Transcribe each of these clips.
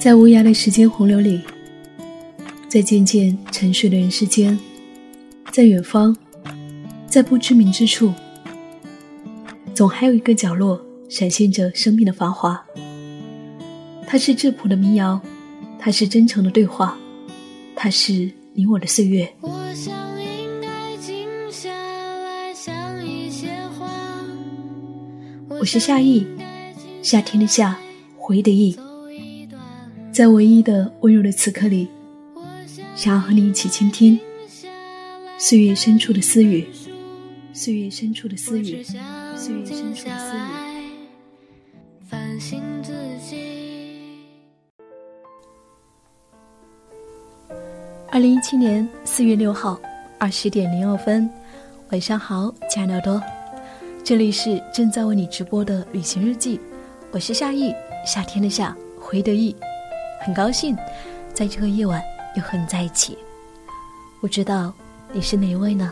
在无涯的时间洪流里，在渐渐沉睡的人世间，在远方，在不知名之处，总还有一个角落闪现着生命的繁华。它是质朴的民谣，它是真诚的对话，它是你我的岁月。我是夏意，夏天的夏，回忆的忆。在唯一的温柔的此刻里，想要和你一起倾听岁月深处的私语，岁月深处的私语，岁月深处的私语。二零一七年四月六号二十点零二分，晚上好，亲爱的耳朵，这里是正在为你直播的旅行日记，我是夏意，夏天的夏，回的意。很高兴，在这个夜晚又和你在一起。不知道你是哪一位呢？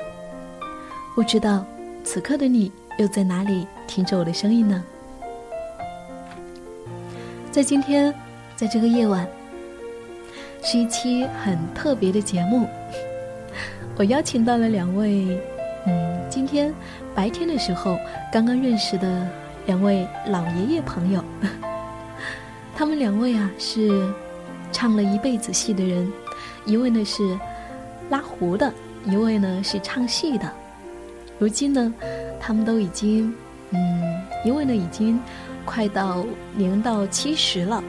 不知道此刻的你又在哪里听着我的声音呢？在今天，在这个夜晚，是一期很特别的节目。我邀请到了两位，嗯，今天白天的时候刚刚认识的两位老爷爷朋友。他们两位啊是唱了一辈子戏的人，一位呢是拉胡的，一位呢是唱戏的。如今呢，他们都已经，嗯，一位呢已经快到年到七十了，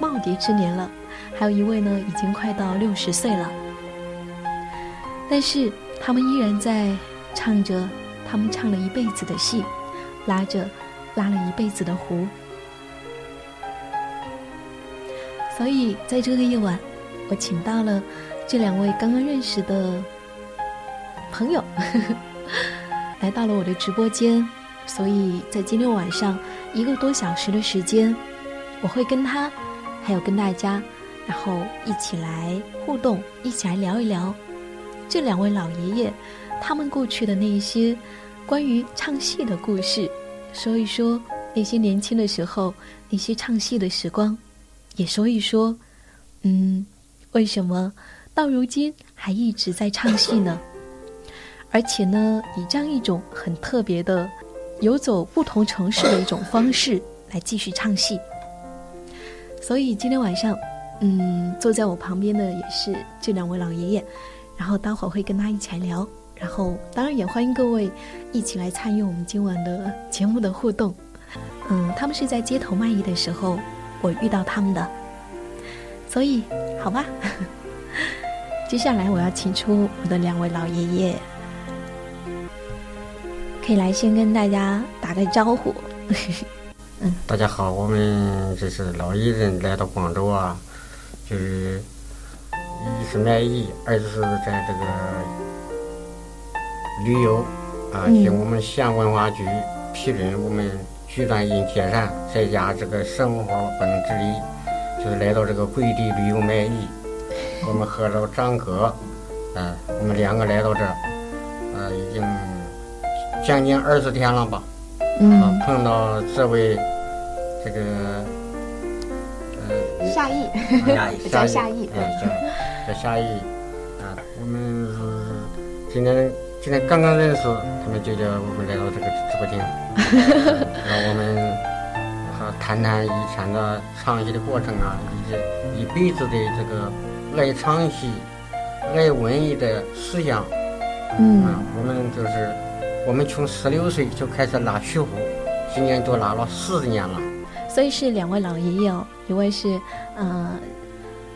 耄耋之年了；还有一位呢已经快到六十岁了。但是他们依然在唱着他们唱了一辈子的戏，拉着拉了一辈子的胡。所以，在这个夜晚，我请到了这两位刚刚认识的朋友，来到了我的直播间。所以在今天晚上一个多小时的时间，我会跟他，还有跟大家，然后一起来互动，一起来聊一聊这两位老爷爷他们过去的那一些关于唱戏的故事，说一说那些年轻的时候那些唱戏的时光。也说一说，嗯，为什么到如今还一直在唱戏呢？而且呢，以这样一种很特别的游走不同城市的一种方式来继续唱戏。所以今天晚上，嗯，坐在我旁边的也是这两位老爷爷，然后待会儿会跟他一起来聊，然后当然也欢迎各位一起来参与我们今晚的节目的互动。嗯，他们是在街头卖艺的时候。我遇到他们的，所以好吧。接下来我要请出我的两位老爷爷，可以来先跟大家打个招呼。嗯，大家好，我们这是老艺人来到广州啊，就是一是卖艺，二是在这个旅游啊，经我们县文化局批准我们。居转因铁善，在家这个生活不能自理，就是来到这个贵地旅游卖艺。我们和着张哥，嗯，我们两个来到这儿，呃，已经将近二十天了吧。嗯。碰到这位这个呃夏意，夏夏意，哎，叫夏意。啊，我们是今天。今天刚刚认识，他们就叫我们来到这个直播间，让我们和谈谈以前的唱戏的过程啊，以及一辈子的这个爱唱戏、爱文艺的思想。嗯，我们就是我们从十六岁就开始拉曲胡，今年都拉了四十年了。所以是两位老爷爷哦，一位是嗯，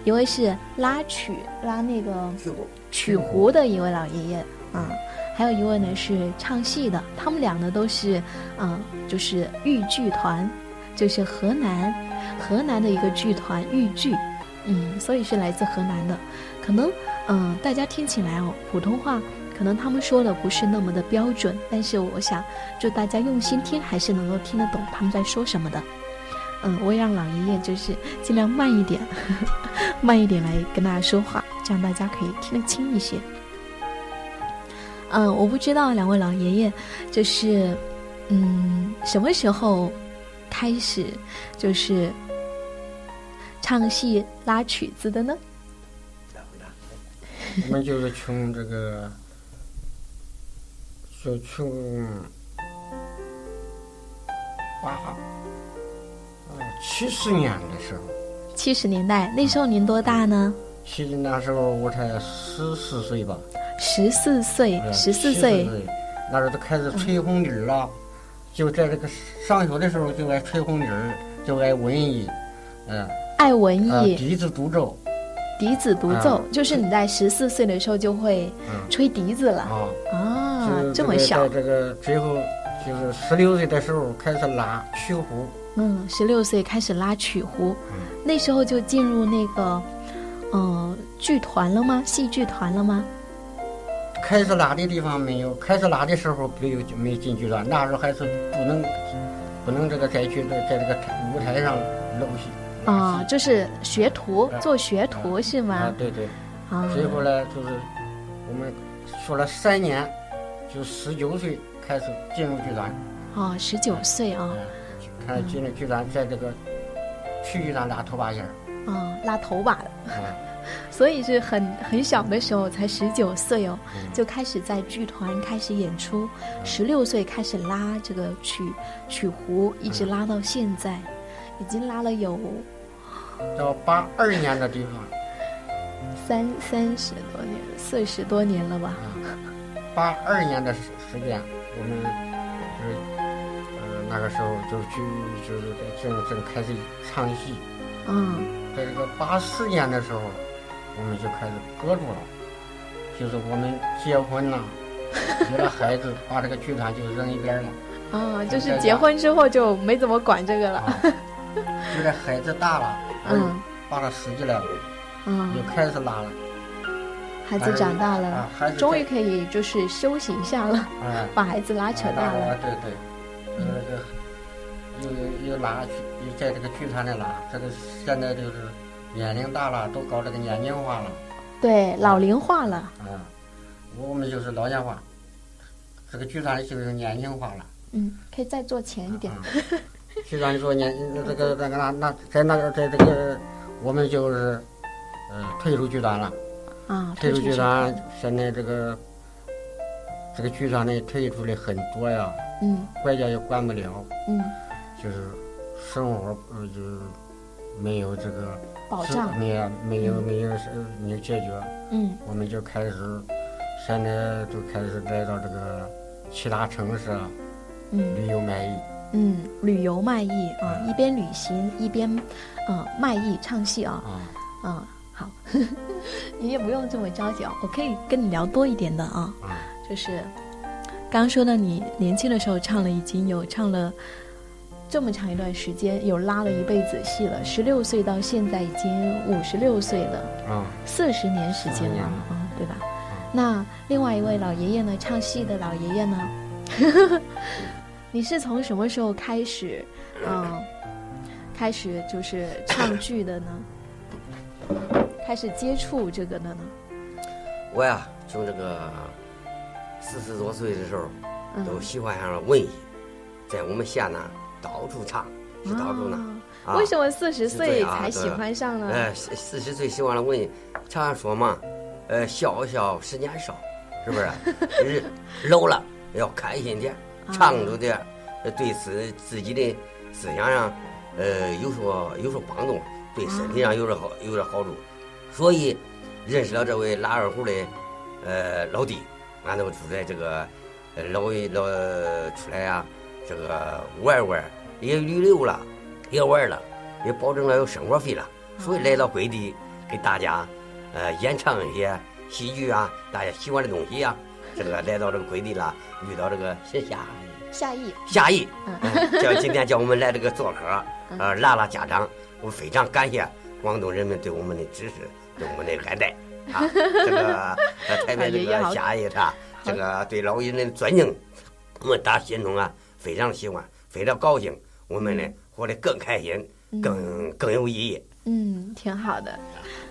一位是拉曲拉那个曲胡曲胡的一位老爷爷啊。还有一位呢是唱戏的，他们俩呢都是，嗯，就是豫剧团，就是河南，河南的一个剧团豫剧，嗯，所以是来自河南的。可能，嗯，大家听起来哦，普通话可能他们说的不是那么的标准，但是我想，就大家用心听，还是能够听得懂他们在说什么的。嗯，我也让老爷爷就是尽量慢一点，慢一点来跟大家说话，这样大家可以听得清一些。嗯，我不知道两位老爷爷，就是，嗯，什么时候开始，就是唱戏拉曲子的呢？我们就是从这个，就从八呃七十年的时候，七十年代那时候您多大呢？其实那时候我才十四岁吧，十四岁，嗯十四岁，那时候都开始吹红笛儿了，就在这个上学的时候就爱吹红笛儿，就爱文艺，嗯、爱文呃，艺，笛子独奏，笛子独奏，啊就是你在十四岁的时候就会嗯。吹笛子了啊，啊这么小。在，这个最后就是十六岁的时候开始拉曲胡，嗯，十六岁开始拉曲胡，嗯。那时候就进入那个，嗯，剧团了吗？戏剧团了吗？开始拉的地方没有，开始拉的时候没有没进剧团，那时候还是不能不能这个再去在在这个舞台上露戏啊，就是学徒啊做学徒是啊吗？，对对。啊，最后呢，就是我们说了三年，就十九岁开始进入剧团，哦，十九岁啊，嗯，开始进入剧团，在这个去剧团拉头把戏儿，啊，拉头把的，嗯，所以是很很小的时候，才十九岁哦，嗯。就开始在剧团开始演出，十六岁开始拉这个曲曲胡，一直拉到现在，已经拉了有到八二年的地方，三三十多年，四十多年了吧？啊，八二年的时时间，我们就是呃那个时候就去就是在正正开始唱戏，嗯，在这个八四年的时候，我们就开始搁住了，就是我们结婚了，有了孩子，把这个剧团就扔一边了。啊，就是结婚之后就没怎么管这个了，啊，有了孩子大了，嗯，把他拾起来了，嗯。又，开始拉了。孩子长大了啊，孩子终于可以就是休息一下了，哎，把孩子拉扯大啊了，对对，呃，这个又又拉去，又在这个剧团里拉。这个现在就是年龄大了，都搞这个年轻化了。对，老龄化了，啊，我们就是老年化，这个剧团就是年轻化了。嗯，可以再做前一点，啊，剧团说年这个那个那那在那个在这个我们就是呃退出剧团了。啊，退出剧团，现在这个这个剧团呢退出的很多呀，嗯。国家也管不了，嗯，就是生活呃就是没有这个是保障，没有没有没有是没有解决，嗯。我们就开始现在就开始来到这个其他城市啊嗯旅游卖艺，嗯，旅游卖艺啊，嗯一边旅行一边呃卖艺唱戏啊，啊。啊，好，你也不用这么着急啊，我可以跟你聊多一点的啊，啊就是刚刚说到，你年轻的时候唱了，已经有唱了这么长一段时间，有拉了一辈子戏了。十六岁到现在已经五十六岁了，啊四十年时间了了啊，对吧？那另外一位老爷爷呢，唱戏的老爷爷呢，你是从什么时候开始，嗯，开始就是唱剧的呢？开始接触这个的呢？我呀，从这个四十多岁的时候，嗯，都喜欢上了文艺，在我们县呢到处唱，是到处呢。啊为什么四十岁才喜欢上呢？呃，四四十岁喜欢了文艺，常说嘛，呃，笑笑十年少，是不是？人老了要开心点，唱着点，呃对自自己的思想上，呃，有所有所帮助，对身体上有点好有点好处。所以认识了这位拉二胡的呃老弟，俺都出来这个呃老一老出来呀、这个玩玩，也旅游了，也玩了，也保证了有生活费了，所以来到贵地给大家呃演唱一些戏剧啊，大家喜欢的东西啊、这个来到这个贵地了，遇到这个夏夏意，夏意，嗯。嗯，叫今天叫我们来这个做客，呃，拉拉家长，我非常感谢广东人民对我们的支持，对我们的爱戴啊，这个呃特别这个夏意他这个对老人的尊敬，我们打心中啊非常喜欢，非常高兴，我们呢活得更开心，更更有意义。嗯，挺好的。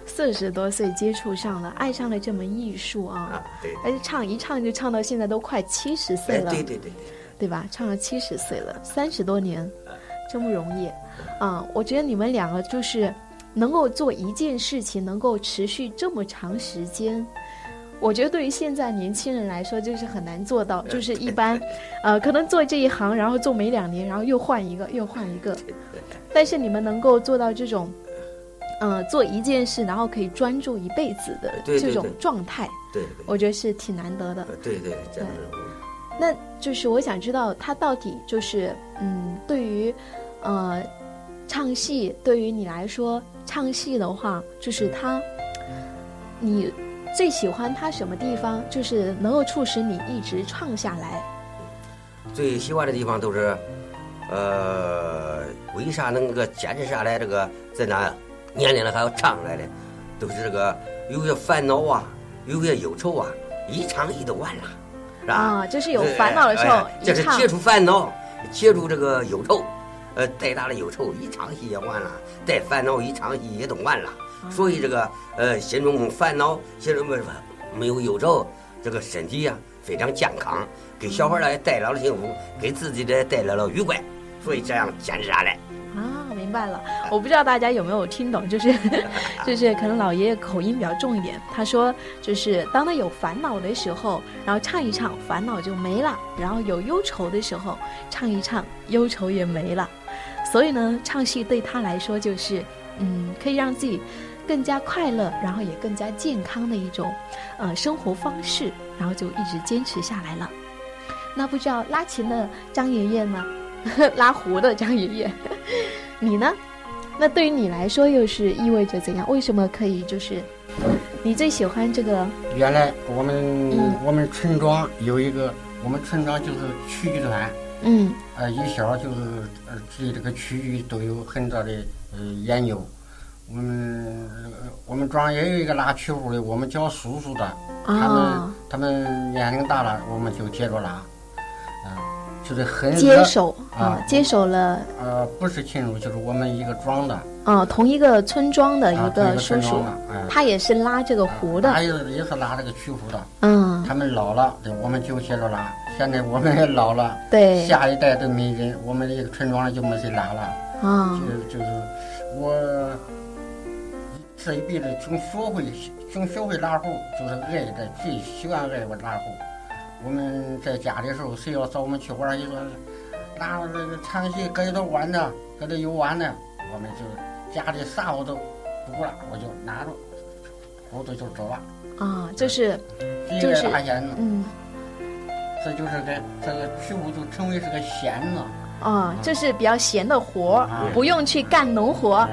四十多岁接触上了，爱上了这门艺术啊啊，，对，而且唱一唱就唱到现在都快七十岁哎，了，对对对对，对吧？唱了七十岁了，三十多年，真不容易。啊，我觉得你们两个就是能够做一件事情能够持续这么长时间。我觉得对于现在年轻人来说，就是很难做到。就是一般，呃，可能做这一行，然后做没两年，然后又换一个，又换一个。但是你们能够做到这种，呃，做一件事，然后可以专注一辈子的这种状态，对，我觉得是挺难得的。对对，对。那就是我想知道，他到底就是，嗯，对于，呃，唱戏，对于你来说，唱戏的话，就是他，你。最喜欢他什么地方？就是能够促使你一直唱下来。最喜欢的地方都是，呃，为啥能够坚持下来？这个在那年龄了还要唱来的，都是这个有些烦恼啊，有些忧愁啊，一唱戏都完了，是吧？啊，就是有烦恼的时候，这是解除烦恼，解除这个忧愁，呃，再大的忧愁一唱戏也完了，再烦恼一唱戏也都完了。所以这个呃，心中烦恼，心中没没有忧愁，这个身体呀非常健康，给小孩儿也带来了幸福，给自己的带来了愉快，所以这样坚持下来。啊，明白了。我不知道大家有没有听懂，就是 就是可能老爷爷口音比较重一点。他说，就是当他有烦恼的时候，然后唱一唱，烦恼就没了；然后有忧愁的时候，唱一唱，忧愁也没了。所以呢，唱戏对他来说就是，嗯，可以让自己。更加快乐，然后也更加健康的一种，呃，生活方式，然后就一直坚持下来了。那不知道拉琴的张爷爷呢？拉胡的张爷爷，你呢？那对于你来说又是意味着怎样？为什么可以就是，你最喜欢这个？原来我们我们村庄有一个，我们村庄就是曲艺团，嗯，呃，一小就是呃对这个曲艺都有很大的呃研究。我们我们庄也有一个拉曲胡的，我们叫叔叔的，他们他们年龄大了，我们就接着拉，啊，就是很接手啊，接手了。呃，不是亲属，就是我们一个庄的。啊，同一个村庄的一个叔叔，他也是拉这个胡的。他也是也是拉这个曲胡的。嗯。他们老了，对，我们就接着拉。现在我们也老了，对，下一代都没人，我们这个村庄就没谁拉了。啊。就就是我。这一辈子从学会从学会拉胡，就是爱的最喜欢爱我拉胡。我们在家的时候，谁要找我们去玩，一说拉这个唱戏，搁里头玩的，搁里游玩的，我们就家里啥我都不管，我就拿着胡子就走了。啊，就是，就是嗯，这就是个这个曲胡就成为是个仙了。啊，这是比较闲的活儿，不用去干农活。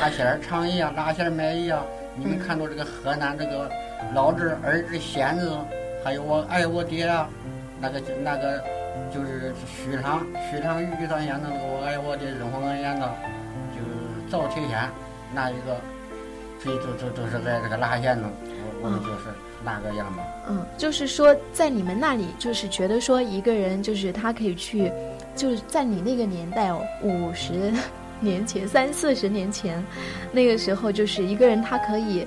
拉弦儿、唱艺啊，拉弦儿、卖艺啊。你们看到这个河南这个老子、儿子、仙子，还有我爱我爹啊，那个那个就是许昌、许昌豫上演的那个我爱我爹，任鸿恩演的，就是赵铁仙那一个，这都都都是在这个拉线的，我我们就是那个样子。嗯，就是说在你们那里，就是觉得说一个人就是他可以去。就是在你那个年代哦，五十年前、三四十年前，那个时候就是一个人他可以，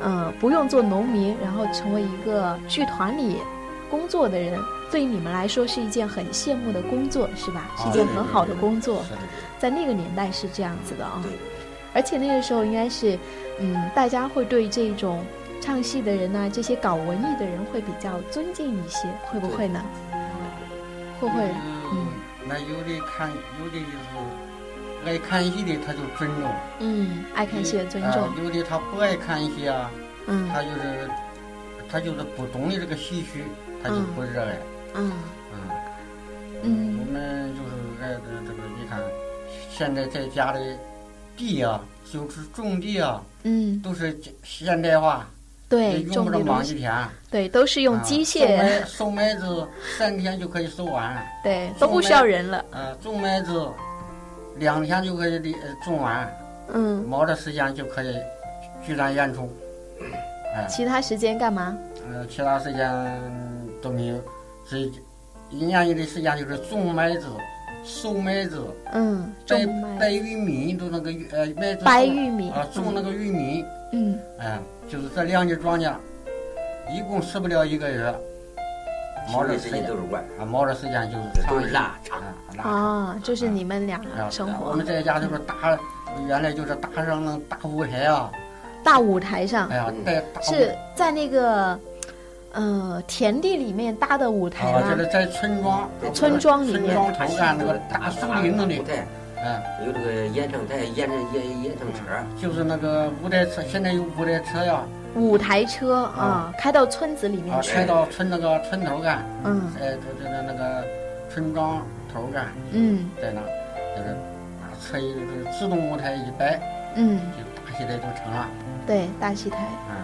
呃，不用做农民，然后成为一个剧团里工作的人，对于你们来说是一件很羡慕的工作，是吧？是一件很好的工作，在那个年代是这样子的啊。而且那个时候应该是，嗯，大家会对这种唱戏的人呢，这些搞文艺的人会比较尊敬一些，会不会呢？会不会？嗯。那有的看，有的就是爱看戏的，他就尊重。嗯，爱看戏的尊重。有的他不爱看戏啊，嗯，他就是他就是不懂的这个戏曲，他就不热爱。嗯嗯嗯，我们就是爱的这个，你看现在在家里地啊，就是种地啊，嗯，都是现代化。对，用不着忙一天。对，都是用机械。收麦子三天就可以收完。对，都不需要人了。呃，种麦子两天就可以种完。嗯。忙的时间就可以举办演出。哎。其他时间干嘛？呃，其他时间都没有，是一年有的时间就是种麦子、收麦子。嗯。白白玉米都那个呃麦子。白玉米。啊，种那个玉米。嗯。哎。就是这两季庄稼，一共吃不了一个月。忙的时间都是玩，啊，忙着时间就是都是拉唱，啊，拉炕。啊，就是你们俩啊生活我们在家就是搭，原来就是搭上那大舞台啊，大舞台上哎，呀，在大是在那个呃田地里面搭的舞台啊，吗就？是在村庄，村庄里面村庄头干那个大树林子里哎，有这个演唱台、演唱演演唱车，就是那个五台车，现在有五台车呀，五台车啊，开到村子里面啊，去。开到村那个村头干，嗯。哎，就就是那个村庄头干，嗯。在那，就是把车一就自动舞台一摆，嗯，就大戏台就成了，对，大戏台。嗯。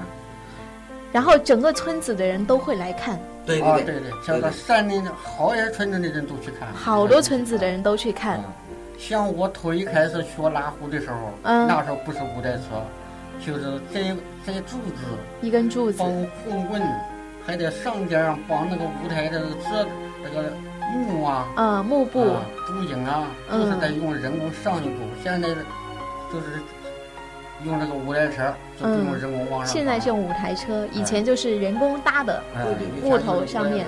然后整个村子的人都会来看，啊，对对。对对，像那山里的好些村子的人都去看，好多村子的人都去看。嗯。像我头一开始学拉胡的时候，嗯。那时候不是五台车，就是这这柱子一根柱子。绑，红棍，还得上边上绑那个舞台的这这个木啊，嗯，幕布，啊布景啊，嗯。都是得用人工上一步。现在就是用那个舞台车，就不用人工往上。现在是用舞台车，以前就是人工搭的，木头上面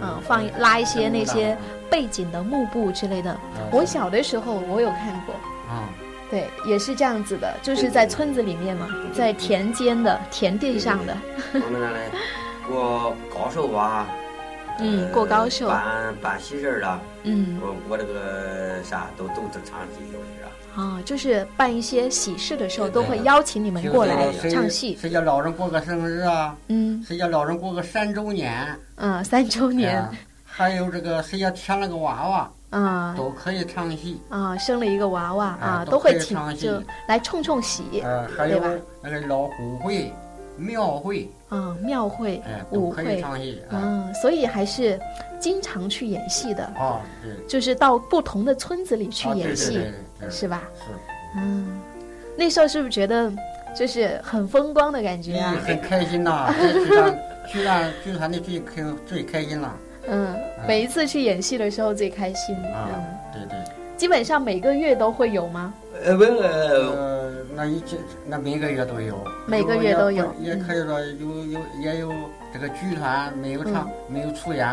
嗯，放拉一些那些背景的幕布之类的。我小的时候我有看过，啊，对，也是这样子的，就是在村子里面嘛，在田间的田地上的，我们那里过高寿啊，嗯，呃过高寿，办办喜事儿了，嗯，我我这个啥都都都唱戏有的是。啊，就是办一些喜事的时候都会邀请你们过来唱戏，谁家老人过个生日啊，嗯。谁家老人过个三周年，嗯，三周年。啊还有这个谁家添了个娃娃，啊。都可以唱戏。啊，生了一个娃娃啊，都都会请就来冲冲喜呃，还有那个老虎会、庙会，啊，庙会哎，都可以舞会，唱戏啊。嗯，所以还是经常去演戏的，啊，对，就是到不同的村子里去演戏，是吧？是，嗯，那时候是不是觉得就是很风光的感觉很开心呐，在剧团剧团剧团的最开最开心了嗯，每一次去演戏的时候最开心。啊嗯，，对对。基本上每个月都会有吗？呃，不呃，呃，那一这那每个月都有，每个月都有也嗯可以说有有也有这个剧团没有唱没有出演，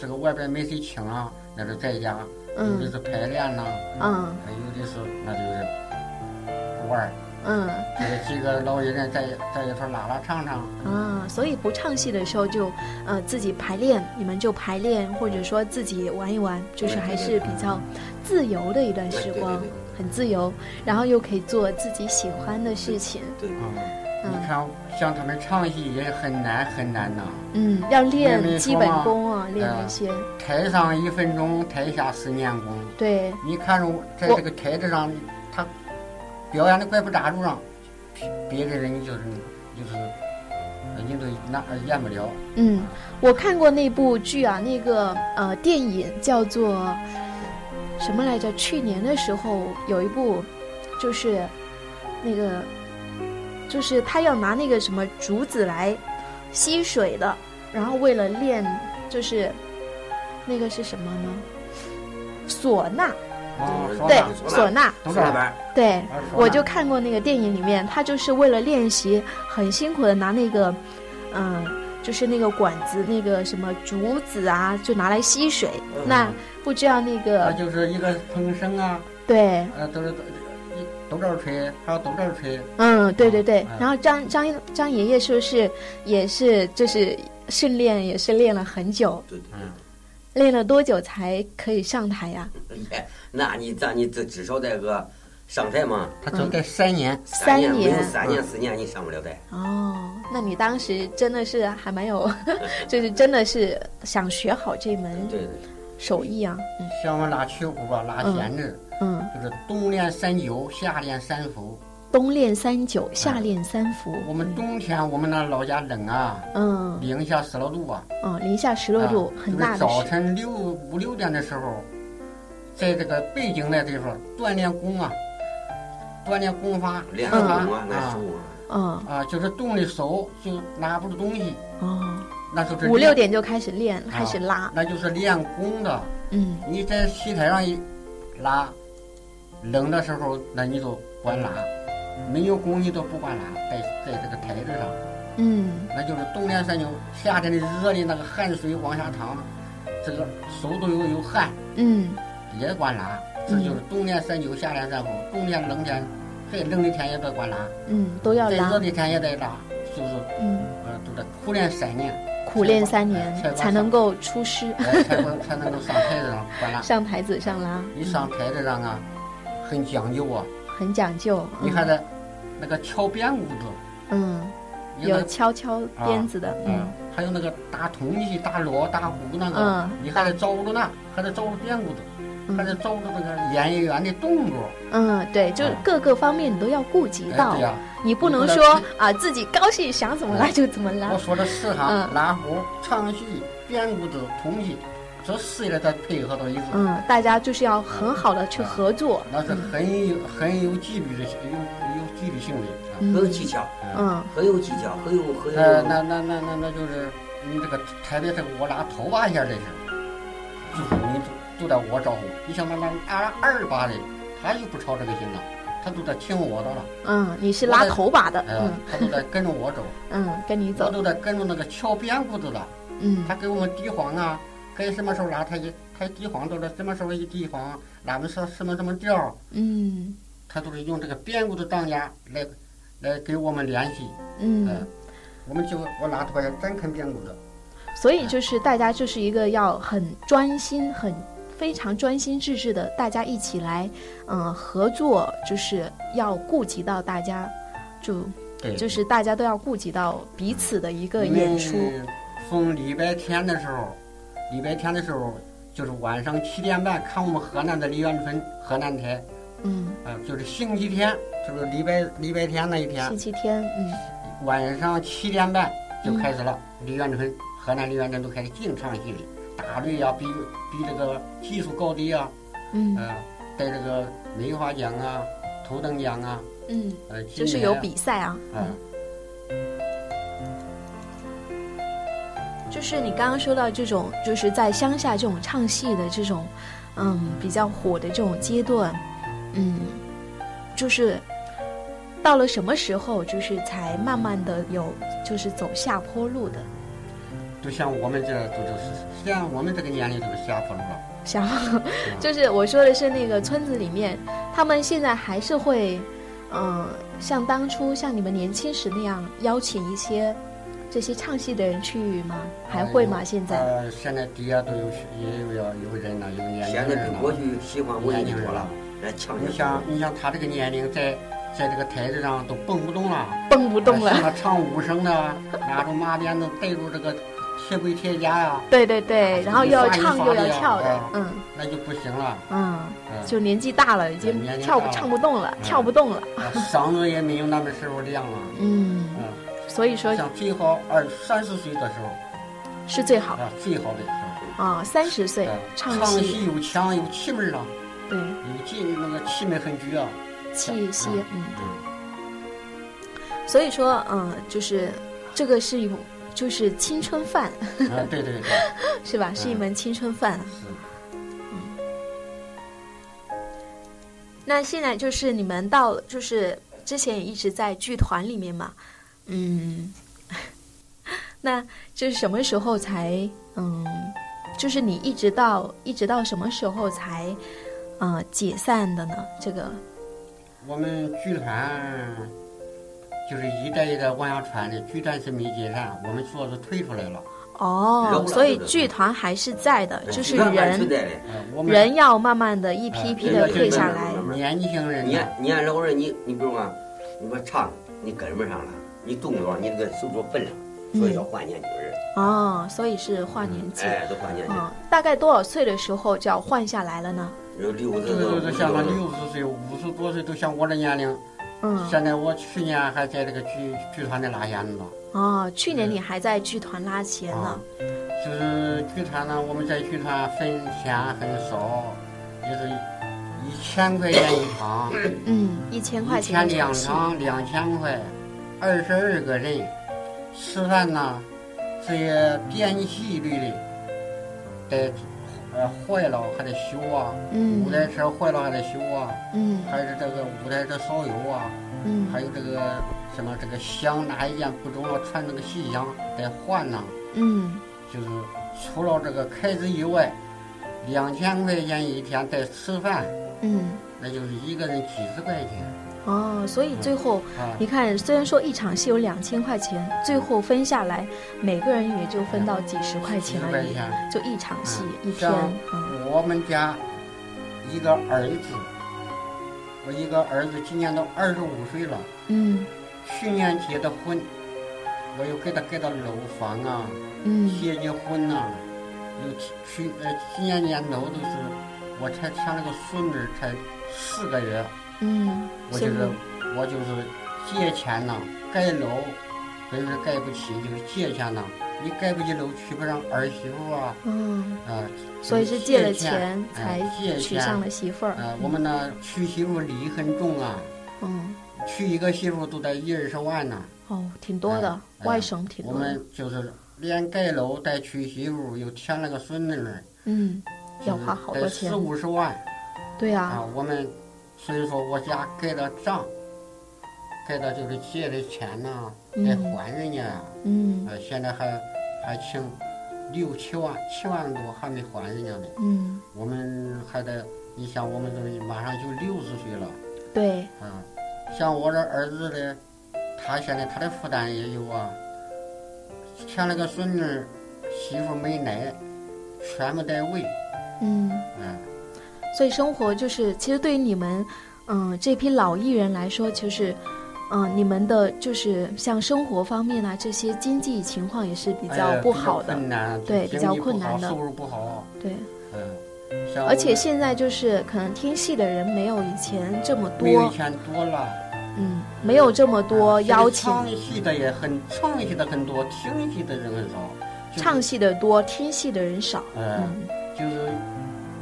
这个外边没谁请啊，那就在家，有的嗯是排练呐，嗯还有的是那就是玩儿，嗯。就是几个老艺人在在一块拉拉唱唱，啊，所以不唱戏的时候就呃自己排练，你们就排练，或者说自己玩一玩，就是还是比较自由的一段时光很自由，然后又可以做自己喜欢的事情。对，嗯，嗯。你看像他们唱戏也很难很难呐，嗯，要练基本功啊，练哎那些。台上一分钟，台下十年功。对，你看着在这个台子上，他表演的怪不扎住上，别的人就是就是，你都那演不了。嗯，我看过那部剧啊，那个呃电影叫做什么来着？去年的时候有一部，就是那个，就是他要拿那个什么竹子来吸水的，然后为了练，就是那个是什么呢？唢呐，对，唢呐，对，我就看过那个电影里面，他就是为了练习，很辛苦的拿那个，嗯，就是那个管子，那个什么竹子啊，就拿来吸水。嗯。那不知道那他个就是一个风声啊，对，呃，都是都这儿吹，还有都这儿吹，嗯，对对对嗯。然后张张张爷爷是不是也是就是训练也是练了很久，对对嗯，练了多久才可以上台呀、那你咱你至至少得个上台嘛，他就得三年。三年没有三年四年你上不了台，哦，那你当时真的是还蛮有，就是真的是想学好这门手艺啊。嗯像我们拉曲胡吧，拉弦子，嗯。就是冬练三九，夏练三伏。冬练三九，夏练三伏。我们冬天我们那老家冷啊，嗯。零下十来度啊，嗯，零下十六度，啊很大就是早。晨六五六点的时候，在这个北京那地方锻炼功啊，锻炼功法，练功啊，那啊手啊，嗯。啊，就是动的手就拿不住东西，哦，那就是五六，点就开始练，开始拉。那就是练功的。嗯。你在戏台上一拉，冷的时候那你就管拉，没有功你都不管拉，在在这个台子上，嗯。那就是冬天三九，夏天的热的那个汗水往下淌，这个手都有有汗。嗯。也管拉，这就是冬天三九，夏天三伏，冬天冷天，再冷的天也得管拉，嗯，都要拉。再热，的天也得拉，就是嗯，呃都得苦练三年，苦练三年才才能够出师，哎才能才能够上台子上管拉。上台子上拉，你上台子上啊，很讲究啊，很讲究。你还得那个敲边鼓子，嗯，有敲敲鞭子的，嗯嗯，还有那个打铜器、打锣、打鼓那个，嗯。你还得找着那，还得找着边鼓子，还得嗯找着那个演员的动作。嗯，对，就啊。各个方面你都要顾及哎，到对，呀、你不能说啊自己高兴想怎么拉就怎么拉我。说的四行：嗯。拉胡、唱戏、编鼓子、铜器，这四个再配合到一起，嗯，大家就是要很好的去合作。那是很有很有纪律的，有有纪律性的。啊很有技巧，嗯很有技巧，很有很呃，有。那那那那那就是你这个特别这个我拉头把一下这事，就是你都都得我招呼。你像那那二二把的，他就不操这个心了，他都得听我的了，嗯，你是拉头把的，哎、嗯他都得跟着我走，嗯，跟你我走，都得跟着那个敲边鼓子的，嗯他给我们地方啊，该什么时候拉他一他地方都是什么时候一地方，拉们是什么什么调，嗯他都是用这个编鼓的当家来来给我们联系，嗯嗯，我们就我拉头把也真肯编鼓的。所以就是大家就是一个要很专心、很非常专心致志的，大家一起来，嗯、合作，就是要顾及到大家，就对，就是大家都要顾及到彼此的一个因演出。为逢礼拜天的时候，礼拜天的时候就是晚上七点半看我们河南的梨园春河南台，嗯，啊、就是星期天，就是礼拜礼拜天那一天。星期天，嗯。晚上七点半就开始了，梨园春河南梨园春都开始净唱戏了，大队呀、比比这个技术高低啊，嗯。呃，带这个梅花奖啊、头等奖啊，嗯，呃，就是有比赛啊。啊、就是你刚刚说到这种，就是在乡下这种唱戏的这种，嗯，比较火的这种阶段，嗯，就是到了什么时候，就是才慢慢的有就是走下坡路的就像我们这都就是，像我们这个年龄就是下坡路了。下坡路，就是我说的是那个村子里面，他们现在还是会，嗯、像当初像你们年轻时那样邀请一些这些唱戏的人去吗？还会吗？现在？呃，现在底下都有也有要有人了，有年轻现在人了。比过去喜欢文艺多了，来抢你像你像他这个年龄，在在这个台子上都蹦不动了，蹦不动了。像那唱武生的，拿着马鞭子，带着这个铁轨铁甲呀，对对对，然后又要唱又要跳的啊，嗯那就不行了。嗯，嗯，就年纪大了，已经跳不唱不动了，嗯跳不动了。啊嗓子也没有那么时候亮了。嗯，嗯，所以说想最好二三十岁的时候。是最好。啊，最好的时候。啊，三十岁啊唱戏，唱戏有腔有气味儿了，对，有气那个气氛很足啊。气息，嗯，嗯，所以说，嗯，就是这个是一种就是青春饭，啊，对对对，是吧？是一门青春饭。是。那现在就是你们到，就是之前也一直在剧团里面嘛，嗯，那就是什么时候才，嗯，就是你一直到一直到什么时候才，呃，解散的呢？这个，我们剧团就是一代一代往下传的，剧团是没解散，我们主要是退出来了。哦所以剧团还是在的，就是人人要慢慢的一批一批的呃退下来。年轻人你呢，看，你看老人，你你比如啊，你说唱，你跟不上了，你动作你这个手脚笨了，所以要换年轻人。哦，所以是换年纪。哎，都换年轻人。嗯，大概多少岁的时候就要换下来了呢？有六十对对对，像那六六十岁、五十多岁都像我这年龄。嗯，现在我去年还在这个剧剧团里拉弦呢。哦，去年你还在剧团拉弦呢啊。，就是剧团呢，我们在剧团分钱很少，就是一千块钱一场，嗯，一千块一钱天两一场戏。场两千块，二十二个人，吃饭呢，这些电器类的，得呃坏了还得修啊，嗯。五台车坏了还得修啊，嗯。还是这个五台车烧油啊，嗯。还有这个什么这个箱哪一件不中了，穿那个细箱得换呐、嗯。就是除了这个开支以外，两千块钱一天得吃饭，嗯，那就是一个人几十块钱哦，所以最后啊。你看，虽然说一场戏有两千块钱，最后分下来，每个人也就分到几十块钱而已，就一场戏、嗯一天。我们家一个儿子，我一个儿子今年都二十五岁了，嗯。去年结的婚，我又给他盖的楼房啊，嗯。结结婚呐、又去去呃今年年头都是我才添了个孙女才四个月，嗯，我就是我就是借钱呐、盖楼，真是盖不起，就是借钱呐、你盖不起楼，娶不上儿媳妇啊，嗯，啊、所以是借了钱钱才哎借钱。娶上了媳妇儿，呃，我们呢娶媳妇礼很重啊，嗯，娶一个媳妇都得一二十万呢、哦，挺多的，哎外省挺我多。的，们就是连盖楼带娶媳妇，又添了个孙女儿，嗯，要花好多得钱四，五十万。对啊，啊。我们所以说我家盖的账，盖的就是借的钱呐、得嗯还人家呀。嗯呃，现在还还欠六七万，七万多还没还人家呢。嗯，我们还得，你想我们这马上就六十岁了。对，啊，像我这儿子的，他现在他的负担也有啊。添了个孙女，媳妇没奶，全部得喂，嗯。嗯，所以生活就是，其实对于你们，嗯，这批老艺人来说，就是，嗯，你们的就是像生活方面啊，这些经济情况也是比较不好的，对比较困难的。收入不好，对。嗯，而且现在就是可能听戏的人没有以前这么多，没有以前多了，嗯，没有这么多邀请，唱戏的也很，唱戏的很多，听戏的人很少，就是唱戏的多，听戏的人少，呃嗯。就是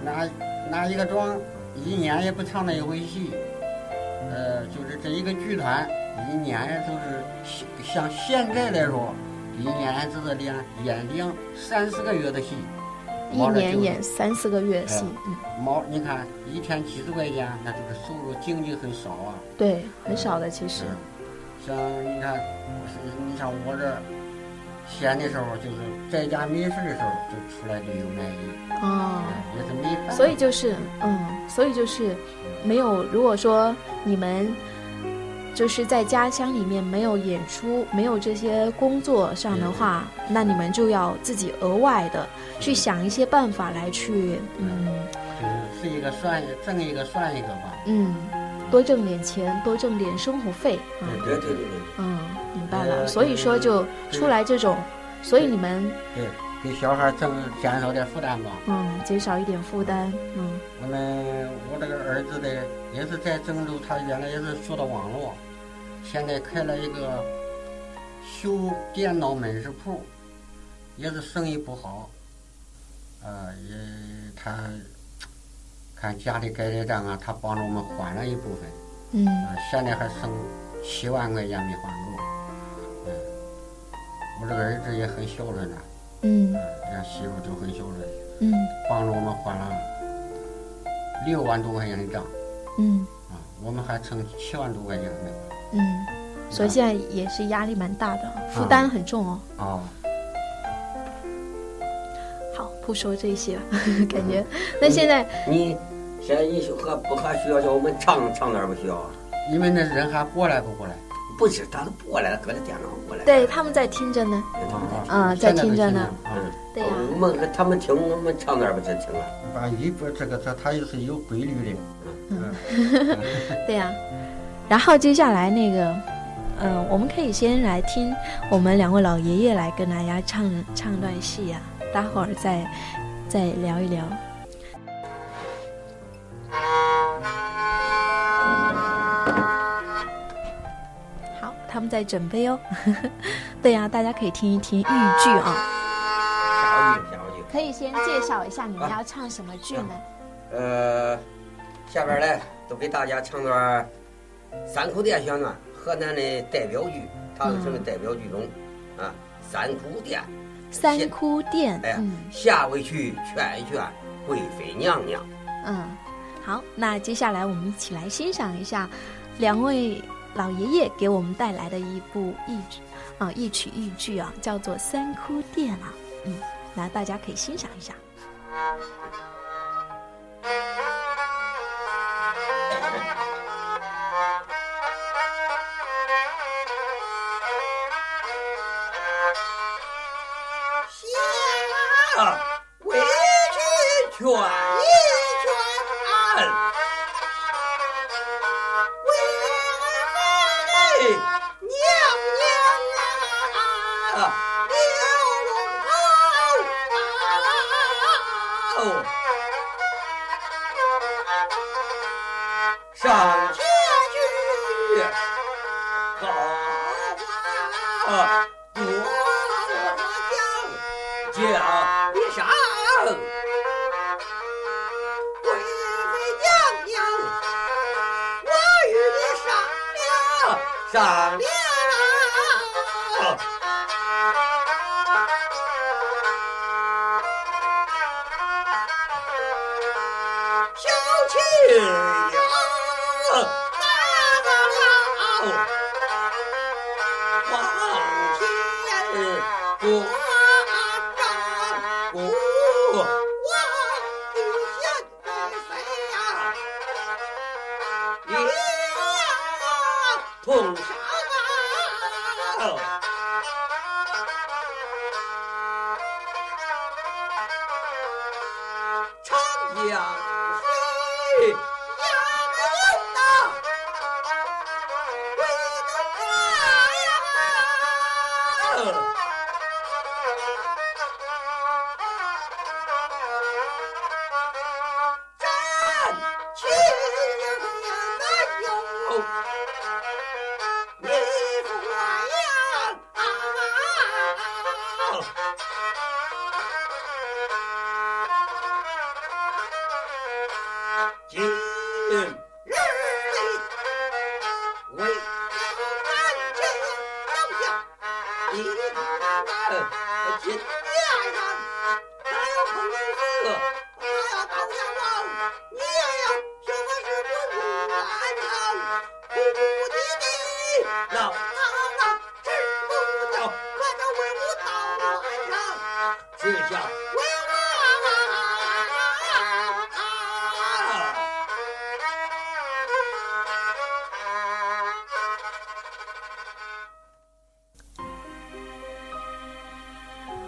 拿拿一个庄，一年也不唱那一回戏，呃，就是这一个剧团一年就是像像现在来说，一年就是两演两三四个月的戏，一年演三四个月戏，嗯，毛你看一天几十块钱，那这个收入经济很少啊。对，很少的其实，嗯。像你看，你像我这闲的时候，就是在家没事的时候，就出来旅游卖艺，哦。也是没办法。所以就是，嗯，所以就是没有。如果说你们就是在家乡里面没有演出，没有这些工作上的话，那你们就要自己额外的去想一些办法来去，嗯就是是一个算挣一个算一个吧。嗯，多挣点钱，多挣点生活费啊。对对对对嗯，明白了。呃所以说就出来这种，所以你们对，给小孩挣减少点负担吧。嗯减少一点负担，嗯我们我这个儿子的也是在郑州，他原来也是做的网络，现在开了一个修电脑门市铺，也是生意不好，呃，也他看家里盖的账啊，他帮着我们还了一部分，嗯。啊、现在还剩七万块钱没还够，嗯，我这个儿子也很孝顺的，嗯。嗯，这媳妇都很孝顺。嗯。帮着我们还了六万多块钱的账嗯。啊，我们还剩七万多块钱没。嗯，所以现在也是压力蛮大的，负担很重哦。还啊。好，不说这些，感觉。那现在，你现在你和不还需要叫我们唱唱哪儿不需要啊？你们那人还过来不过来？不是，他都不过来了，搁这电脑过来。对他们在听着呢。嗯，在听。啊在现在听着呢啊。嗯，对呀、我们他们听我们唱哪儿不就听了？把一波这个它它也是有规律的。嗯，对呀、然后接下来那个，嗯，我们可以先来听我们两位老爷爷来跟大家唱唱段戏呀、待会儿再再聊一聊。在准备哦。对呀、大家可以听一听豫剧啊。可以先介绍一下你们要唱什么剧呢？呃，下边来都给大家唱段《三哭店》选段，河南的代表剧，唐省的代表剧中，啊，《三哭店》。三哭殿。哎下回去劝一劝贵妃娘娘。嗯，好，那接下来我们一起来欣赏一下两位老爷爷给我们带来的一部豫剧啊一曲豫剧啊，叫做《三哭殿》啊。嗯，那大家可以欣赏一下。《下为君劝一劝，啊。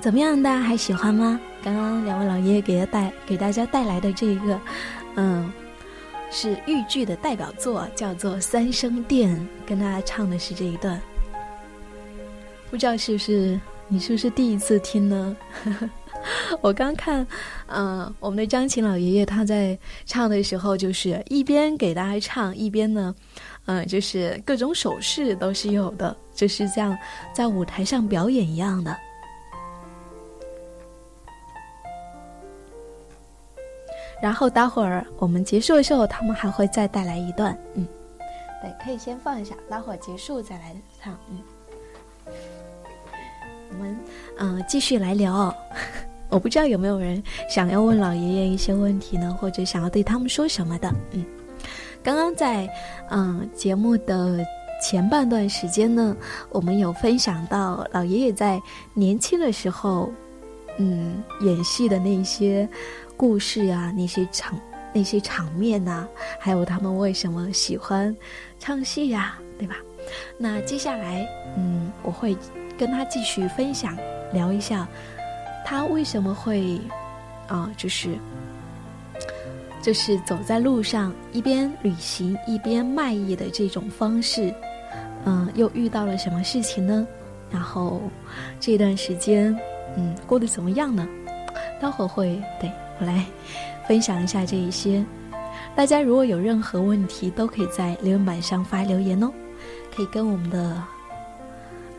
怎么样？大家还喜欢吗？刚刚两位老爷爷给他带给大家带来的这一个，嗯，是豫剧的代表作，叫做《三生殿》，跟大家唱的是这一段。不知道是不是你是不是第一次听呢？我刚看，嗯、我们的张琴老爷爷他在唱的时候，就是一边给大家唱，一边呢，嗯、就是各种手势都是有的，就是像在舞台上表演一样的。然后待会儿我们结束的时候，他们还会再带来一段，嗯，对，可以先放一下，待会儿结束再来唱，嗯。我们嗯、呃继续来聊。哦，我不知道有没有人想要问老爷爷一些问题呢，或者想要对他们说什么的，嗯。刚刚在嗯节目的前半段时间呢，我们有分享到老爷爷在年轻的时候，嗯，演戏的那些故事啊，那些场那些场面呐、还有他们为什么喜欢唱戏呀、对吧？那接下来，嗯，我会跟他继续分享，聊一下他为什么会啊、就是就是走在路上一边旅行一边卖艺的这种方式，嗯、又遇到了什么事情呢？然后这段时间，嗯，过得怎么样呢？待会儿会对我来分享一下这一些。大家如果有任何问题，都可以在留言板上发留言哦，可以跟我们的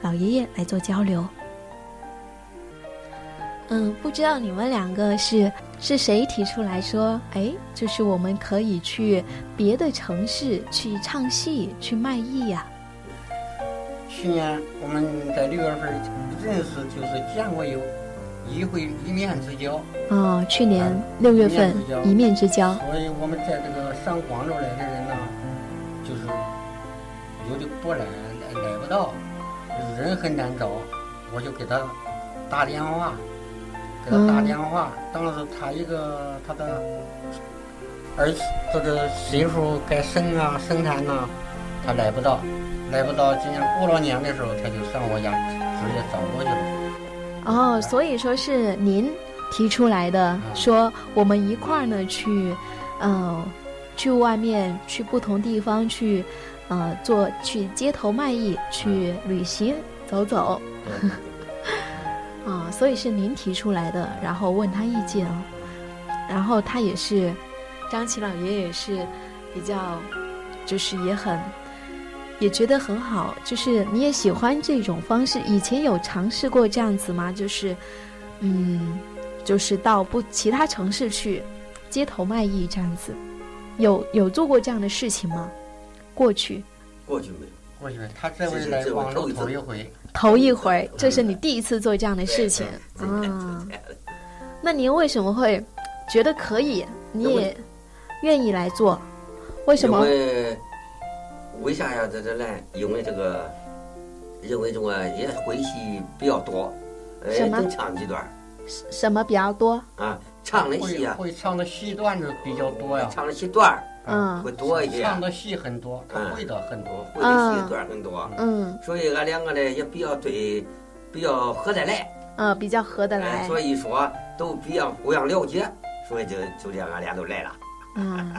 老爷爷来做交流。嗯，不知道你们两个是是谁提出来说，哎，就是我们可以去别的城市去唱戏、去卖艺呀、去年我们在六月份认识，就是见过有一回一面之交，哦，去年六月份一一面之交，所以我们在这个上广州来的人呢，就是有的不来来来不到，人很难找，我就给他打电话，给他打电话。当时他一个他的儿这个媳妇该生啊生产呐、他来不到，来不到。今年过了年的时候，他就上我家直接找过去了。哦，所以说是您提出来的，说我们一块儿呢去，呃，去外面去不同地方去，呃，做去街头卖艺，去旅行走走。对 啊，所以是您提出来的，然后问他意见啊，然后他也是，张琪老爷爷也是比较，就是也很，也觉得很好，就是你也喜欢这种方式。以前有尝试过这样子吗？就是，嗯，就是到不其他城市去街头卖艺这样子，有有做过这样的事情吗？过去过去没有，过去他这回来广州头一回，头一回，这是你第一次做这样的事情啊。那您为什么会觉得可以？你也愿意来做？为什么因？为为啥要在这来？因为这个，因为这个也会戏比较多，呃，能唱几段儿。什么比较多？啊，唱的戏啊，会唱的戏段子比较多呀，唱的戏段儿嗯。会多一些，唱的戏很多，他嗯。会的很多。会的戏段儿很多，嗯。所以俺两个呢也比较对，比较合得来，嗯，比较合得哎来。所以说都比较互相了解，所以就就这样，俺俩都来了。嗯，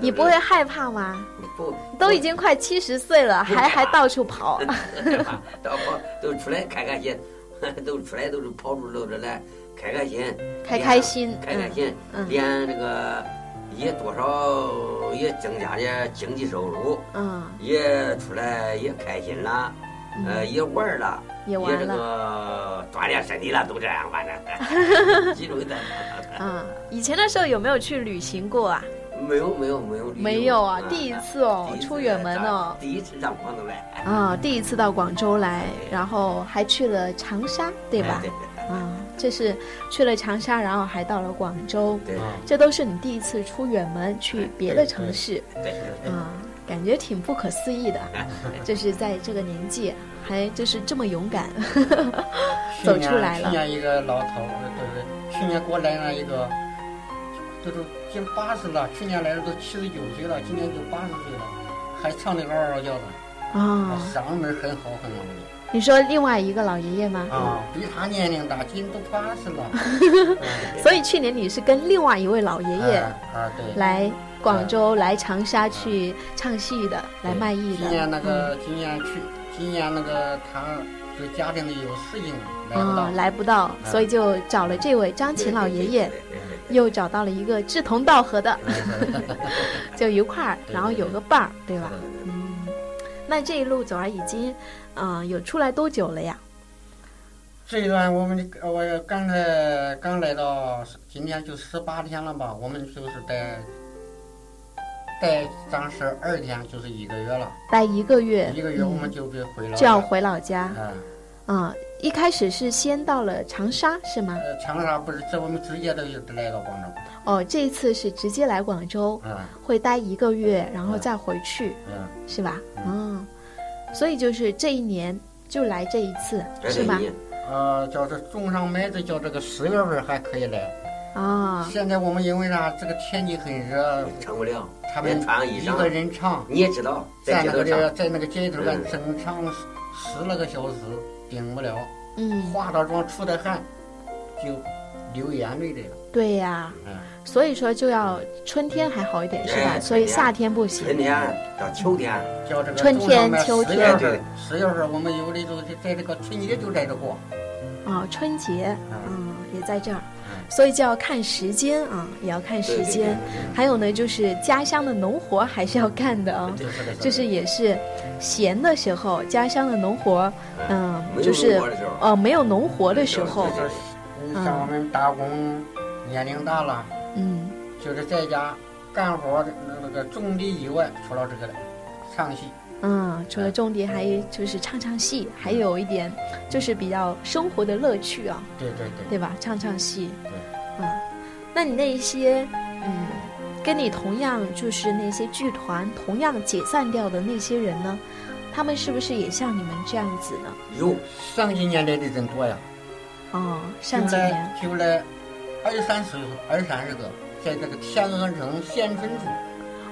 你不会害怕吗？不都已经快七十岁了，还还到处跑。到跑都出来开开心，都出来都是跑出都是来开开心，开开心开开心，连这个也多少也增加点经济收入，嗯，也出来也开心了，呃，也玩了，也玩这了。个锻炼身体了，都这样，反 正记住的。嗯，以前的时候有没有去旅行过啊？没有没有没有没有啊，第一次哦，次出远门哦。第一次到广州来，啊，第一次到广州来，然后还去了长沙，对吧？哎？啊，这是去了长沙，然后还到了广州，对。啊，这都是你第一次出远门去别的城市。对对啊，感觉挺不可思议的，就是在这个年纪还就是这么勇敢。走出来了。去年一个老头儿，对对，去年给我来了一个，都都近八十了，去年来的都七十九岁了，今年就八十岁了，还唱的嗷嗷叫的，啊，嗓门很好很好的。你说另外一个老爷爷吗？啊，比他年龄大，今都八十了。所以去年你是跟另外一位老爷爷啊啊，对。来广州、来长沙去唱戏的，来卖艺的。今年那个嗯今年去，今年那个他就家庭里有事情来不到啊，，来不到，所以就找了这位张琴老爷爷，又找到了一个志同道合的，就一块儿，然后有个伴儿，对吧？嗯，那这一路走来已经，嗯、有出来多久了呀？这一段我们我刚才刚来到，今天就十八天了吧？我们就是待待当时二天，就是一个月了。待一个月，一个月我们嗯就得回了。就要回老家。啊，嗯，一开始是先到了长沙是吗？呃，长沙不是这我们直接的就来到广州。哦，这一次是直接来广州，嗯会待一个月，然后再回去，嗯，是吧？嗯，所以就是这一年就来这一次，是吧？呃，叫这种上麦子，叫这个十月份还可以来。啊，现在我们因为啥？这个天气很热，唱不了，他们一个，人唱，你也知道，在那个在街头，在那个街头上嗯整唱十来个小时，顶不了，嗯，化了妆出的汗就流眼泪的了。对呀、嗯，所以说就要春天还好一点，是吧？哎所以夏天不行。春天到秋天，叫这个春天秋天份，十月份我们有的时候在这个春节就在这过。啊、春节，嗯，也在这儿，嗯所以就要看时间啊，也要看时间。还有呢，就是家乡的农活还是要干的啊，就是也是闲的时候，家乡的农活，嗯，就是农活的时候。呃没有农活的时候，嗯像我们打工年龄大了，嗯。就是在家干活的那个种地以外，除了这个唱戏，嗯，除了种地，还就是唱唱戏，还有一点就是比较生活的乐趣啊。对对对，对吧？唱唱戏，对嗯，那你那一些，嗯，跟你同样就是那些剧团同样解散掉的那些人呢，他们是不是也像你们这样子呢？有上几年来的人多呀，哦，上几年，就来二三十二三十个，在这个天鹅城县城住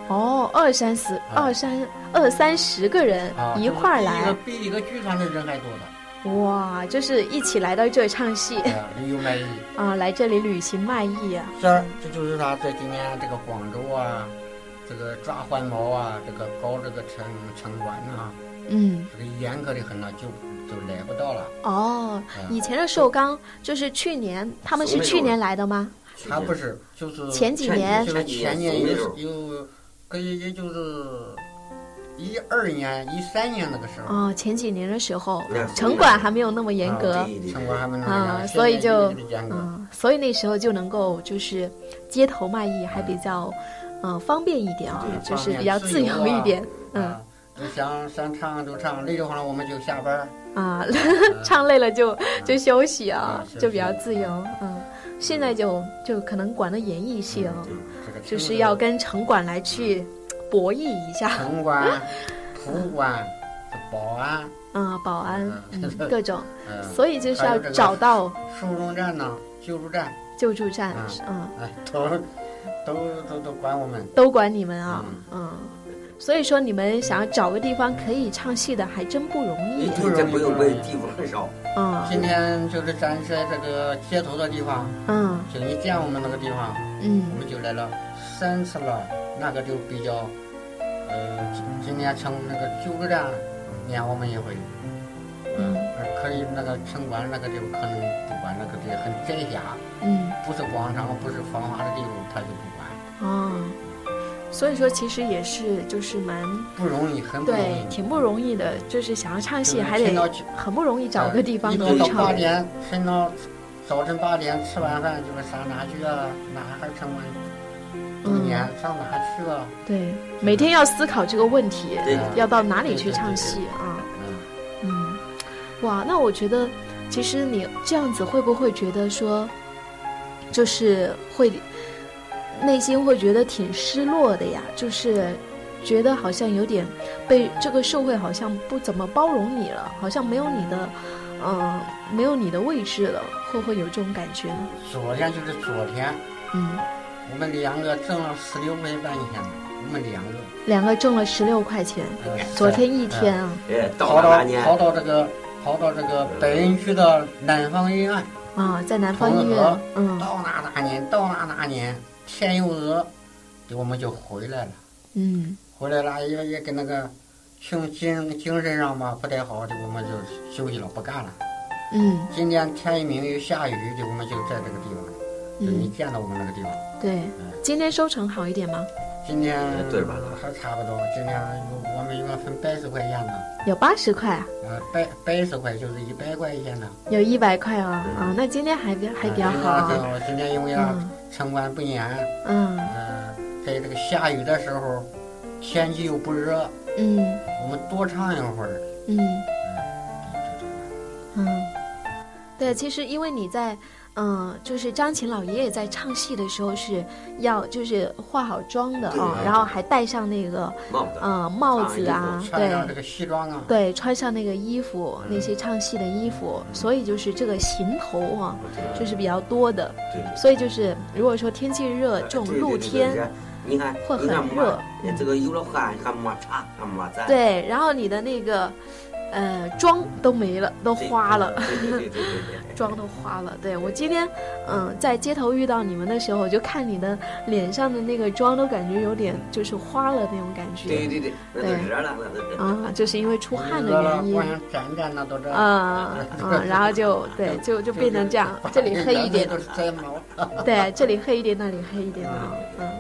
哦，二三十、二三二三十个人啊，一块儿来，比一个比一个剧团的人还多呢，哇，就是一起来到这儿唱戏。旅游卖艺。啊，来这里旅行卖艺啊，这儿这就是他在今年这个广州啊，这个抓环毛啊，这个搞这个城城管啊，嗯，这个严格的很了，就就来不到了。哦，哎以前的寿刚就是去年，他们是去年来的吗？他不是，就是前几年。就是前年前几年有有，可以也就是一二年、一三年那个时候，哦，前几年的时候，城管还没有那么严格，城管还没那么严格，所以就。嗯，所以那时候就能够就是街头卖艺还比较，嗯、方便一点啊，就是比较自自由一点，嗯。想想唱就唱，累的话我们就下班儿。啊，呃 唱累了就就休息啊就比较自由，嗯，现在就就可能管的严一些哦，这个就是要跟城管来去博弈一下，城管、副管、保安，嗯，保安，各种，嗯，所以就是要找到收容站呢、救助站，救助站，嗯。都都都都管我们。都管你们啊，嗯。所以说，你们想要找个地方可以唱戏的，还真不容易。对，这不用问，地方很少。嗯。今天就是咱在这个街头的地方，嗯。就你见我们那个地方，嗯。我们就来了三次了，那个就比较，呃，今今天城那个九个站撵我们一回，嗯。呃可以那个城管那个地方可能不管，那个地方很窄狭，嗯。不是广场，不是繁华的地方，他就不管，哦，所以说其实也是就是蛮不容易，很不容易。对挺不容易的，就是想要唱戏还得很不容易找个地方一到到可以唱八。点，晨到早晨八点吃完饭就是上哪去啊？哪还城管都嗯撵，上哪去啊？对，每天要思考这个问题，要到哪里去唱戏啊？嗯，嗯，哇，那我觉得其实你这样子会不会觉得说，就是会内心会觉得挺失落的呀？就是觉得好像有点被这个社会好像不怎么包容你了，好像没有你的，嗯、没有你的位置了，会不会有这种感觉呢？昨天就是昨天，嗯，我们两个挣了十六块半一天，我们两个。两个挣了十六块钱，呃昨天一天啊，跑到了那年，跑到这个跑到这个白云区的南方医院，啊，在南方医院，嗯。到那那年到那那年天又热，我们就回来了。嗯回来了也也跟那个精精精神上嘛不太好，就我们就休息了，不干了。嗯今天天一明又下雨，就我们就在这个地方，就你嗯，见到我们那个地方。对，今天收成好一点吗？今天对吧还差不多，今天有我们一共分八十块钱的，有八十块啊，呃，百百十块就是一百块钱的。有一百块啊啊，那今天还比还比较好啊。啊。今天因为啊，嗯城管不严，嗯呃，在这个下雨的时候，天气又不热，嗯我们多唱一会儿。嗯嗯，对，其实因为你在。嗯，就是张琴老爷爷在唱戏的时候是要就是化好妆的对啊，然后还戴上那个帽子，嗯帽子啊，对穿上那个西装啊，对，穿上那个衣服，那些唱戏的衣服，所以就是这个行头啊，就是比较多的，对所以就是如果说天气热，这种露天，，你看，会很热没这个有了汗还摩擦，还摩擦，对，然后你的那个呃妆都没了，都花了。妆都花了，对我今天，嗯，在街头遇到你们的时候，我就看你的脸上的那个妆都感觉有点就是花了那种感觉，对。啊，就是因为出汗的原因光，想沾沾那都这。啊 啊，然后就对，就就变成这样，这里黑一点都，是摘毛。对，这里黑一点，那里黑一点啊，嗯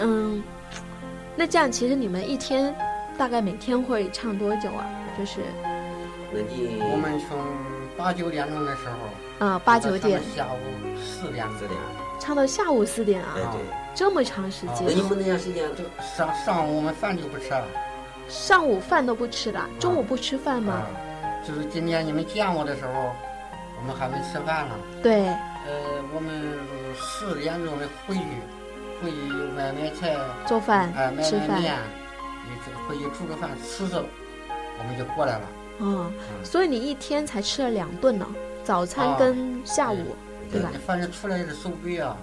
嗯，那这样其实你们一天大概每天会唱多久啊？就是那你我们从八九点钟的时候，啊八九点下午四点四点，唱到下午四点啊哎，对，这么长时间那，你们那段时间就上上午我们饭就不吃了。上午饭都不吃的，中午不吃饭吗？啊，就是今天你们见我的时候，我们还没吃饭呢。对，呃，我们四点钟的回去，回去买买菜，做饭哎、买吃饭，买面，回去煮个饭吃吃，我们就过来了。嗯，嗯所以你一天才吃了两顿呢，早餐啊跟下午，对吧？反正出来的手背啊，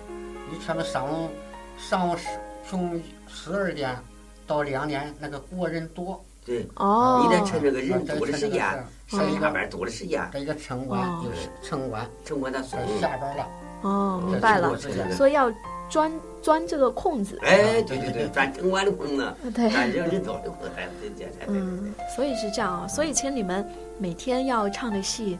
你全部上午上午十从十二点到两点，那个过人多，对，哦，你得趁这个人多的时间，上一下班多的时间，这一个城管哦就是城管，城管他送这。下班了，哦，明白了，所以要钻钻这个空子。哎，对对对，钻城管的空子，对，钻这个人多的空子，哎，对对对对。嗯，所以是这样啊。所以其实你们每天要唱的戏，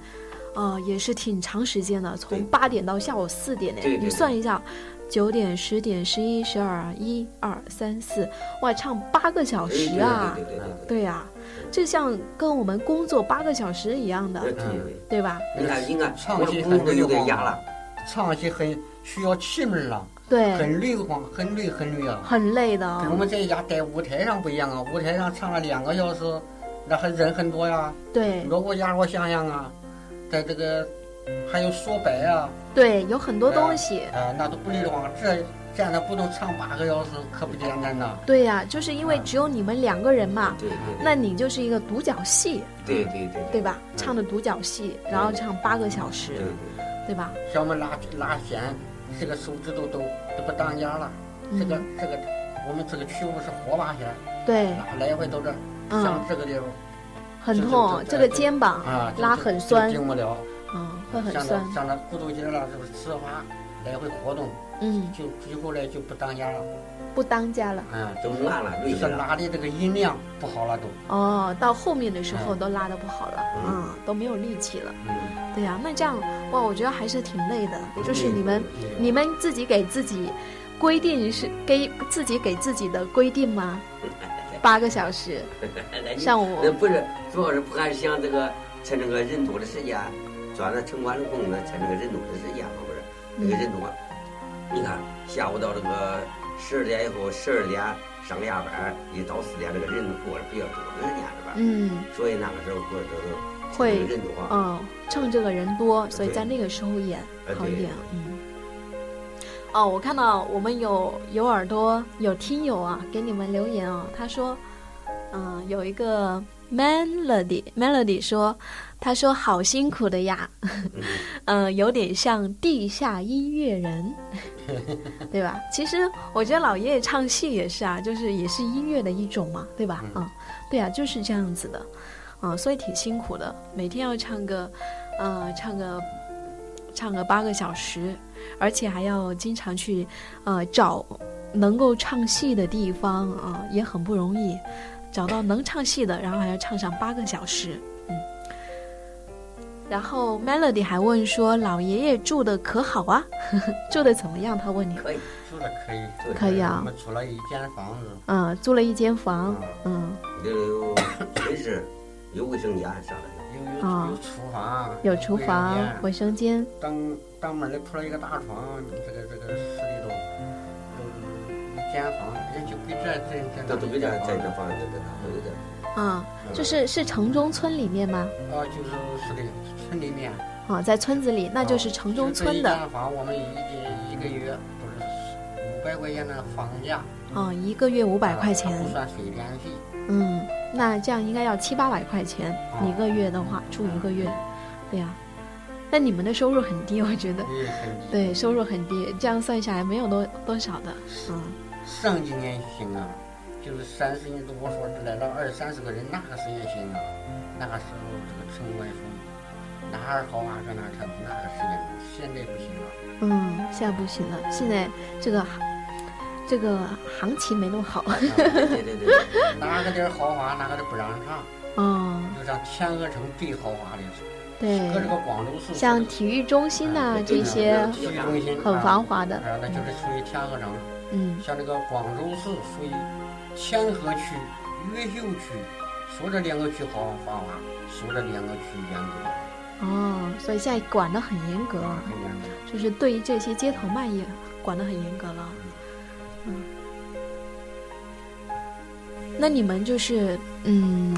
呃，也是挺长时间的，从八点到下午四点呢。你算一下，九点、十点、十一、十二、一二三四，哇，唱八个小时啊！对对对对对对呀、这像跟我们工作八个小时一样的，对对对。对吧？你看，你看，唱戏我的工作有点压了，唱戏很需要气门了，对，很累慌，很累很累啊。很累的跟我们在家在舞台上不一样啊，舞台上唱了两个小时，那还人很多呀。对如果让我想想啊，在这个还有说白啊，对，有很多东西。啊、那都不累的慌。这站着不能唱八个小时，可不简单呐。对呀、就是因为只有你们两个人嘛，对对那你就是一个独角戏，对对对对吧？唱的独角戏，然后唱八个小时对，对对吧？像我们拉拉弦，这个手指头都都不当家了。这个嗯，这个，我们这个曲目是活把弦，对，拉来回都这，嗯像这个地方很痛，这个肩膀啊，拉很酸，进不了。嗯，会很像酸那，像那骨头节了，是不是磁滑来回活动，嗯，就最后来就不当家了。不当家了。嗯，都烂了，就是。拉的这个音量不好了都。哦，到后面的时候嗯都拉的不好了，嗯嗯，都没有力气了。嗯，对呀、那这样哇，我觉得还是挺累的。就是你们，嗯你们自己给自己规定是给自己给自己的规定吗？八个小时，上午那不是，主要是不还是想这个趁这个人多的时间，钻着城管的空子，趁这个人多的时间嘛，不是？那个人多，你看下午到这个十二点以后，十二点上下班，一到四点，这个人过得比较多的时间是吧？嗯所以那个时候过得都都会人多。嗯，趁这个人多，所以在那个时候演好一点，嗯。哦，我看到我们有有耳朵有听友啊，给你们留言啊，他说，嗯、有一个 melody melody 说，他说好辛苦的呀，嗯、有点像地下音乐人，对吧？其实我觉得老爷爷唱戏也是啊，就是也是音乐的一种嘛，对吧？嗯，对啊，就是这样子的，嗯，所以挺辛苦的，每天要唱个，呃，唱个，唱个八个小时，而且还要经常去，呃，找能够唱戏的地方啊、也很不容易，找到能唱戏的，然后还要唱上八个小时，嗯。然后 Melody 还问说：“老爷爷住的可好啊？住的怎么样？”他问你。可以，住的可以，可以啊我们租了一间房子，嗯，租了一间房，嗯，这有寝室，有卫生间啥的。有有啊有厨房，有厨房、卫生间，当当门里铺了一个大床，这个这个室间房，也就比这这这这都比这在这房。子这大都有点。啊，就是是城中村里面吗？啊，就是是的，村里面，啊，在村子里，那就是城中村的。一间房，我们一一一个月都是五百块钱的房价，啊，一个月五百块啊钱不，算水电费。嗯，那这样应该要七八百块钱啊一个月的话，住一个月，对呀、但你们的收入很低，我觉得，也很低。对，收入很低，这样算下来没有多多少的，嗯，上几年行啊，就是三十年，我说来了二三十个人，那个时间行啊。那个时候这个城管说哪儿好啊，搁哪儿唱，那个时间，现在不行了。嗯，现在不行了，现在这个这个行情没那么好，啊对对对对，哪个地儿豪华，哪个地儿不让唱，哦，就像天鹅城最豪华的是，对，搁这个广州市，像体育中心呐、啊这些体育中心很繁华的，啊，那就是属于天鹅城。嗯像这个广州市属于天河区、越秀区，说这两个区好繁华，说这两个区严格，哦，所以现在管得很严格啊，很严格。就是对于这些街头卖艺管得很严格了。嗯，那你们就是嗯，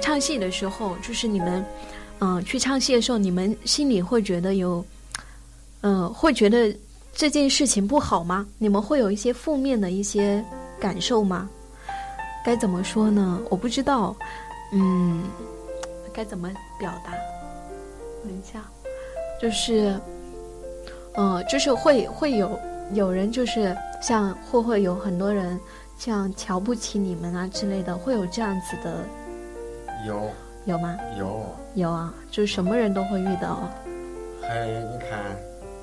唱戏的时候，就是你们嗯、呃去唱戏的时候，你们心里会觉得有嗯、呃会觉得这件事情不好吗？你们会有一些负面的一些感受吗？该怎么说呢？我不知道，嗯，该怎么表达？等一下，就是，呃，就是会会有有人就是像会会有很多人像瞧不起你们啊之类的，会有这样子的有有吗？有，有啊，就是什么人都会遇到啊。还你看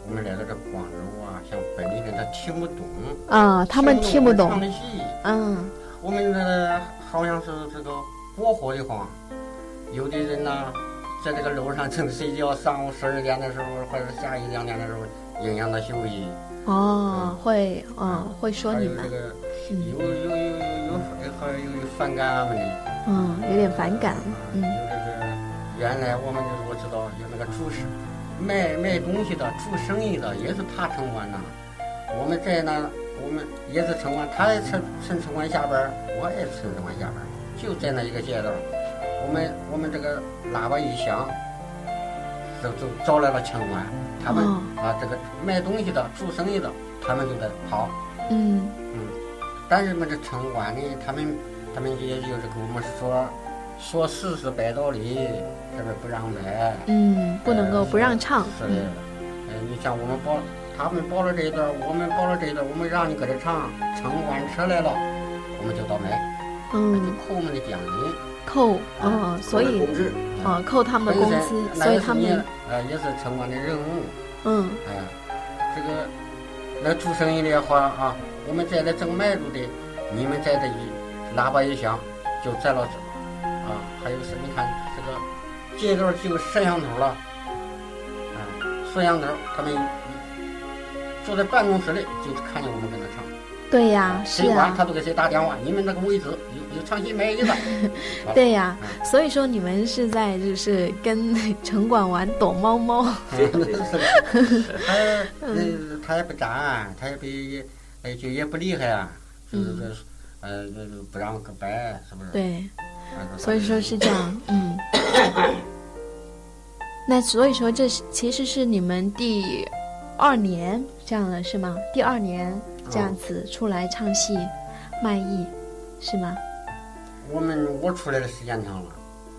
我们来到这广州啊，像本地人他听不懂，啊，他们听不懂唱。的戏，嗯我们这好像是这个国货的话，有的人呐、在这个楼上正睡觉，上午十二点的时候，或者下午两点的时候，影响他休息。哦，会嗯会说你们有这个嗯有有有有有还有有反感俺们的。嗯有点反感嗯有这个原来我们就是我知道有那个主事卖卖东西的做生意的也是他城管呐。我们在那我们也是城管，他也趁趁城管下班，我也趁城管下班，就在那一个街道。我们我们这个喇叭一响，就就招来了城管，他们、哦啊这个卖东西的做生意的，他们就在跑。嗯但是嘛，这城管呢，他们他们也就是跟我们说说事实摆道理，这边不让摆，嗯，不能够不让唱。是的，呃，你像我们报，他们报了这一段，我们报了这一段，我们让你搁这唱，城管车来了，我们就倒霉，就嗯，扣我们的奖金，扣嗯，所以啊扣他们的工资，所以他们呃也是城管的任务，嗯哎、这个那做生意的话啊，我们在这正卖路的，你们在这一喇叭一响，就在了这啊。还有是，你看这个街道就有摄像头了，啊，摄像头他们坐在办公室里就看见我们跟他唱，对呀是谁管啊他都给谁打电话，你们那个位置有有唱戏没意思，对呀，嗯所以说你们是在就是跟 城管玩躲猫猫。他也不站，他也不也呃就也不厉害啊，就是嗯说呃就是不让个白，是不是？对，啊所以说是这样，嗯。那所以说这是其实是你们第二年这样了是吗？第二年这样子出来唱戏卖艺是吗？我们我出来的时间长了，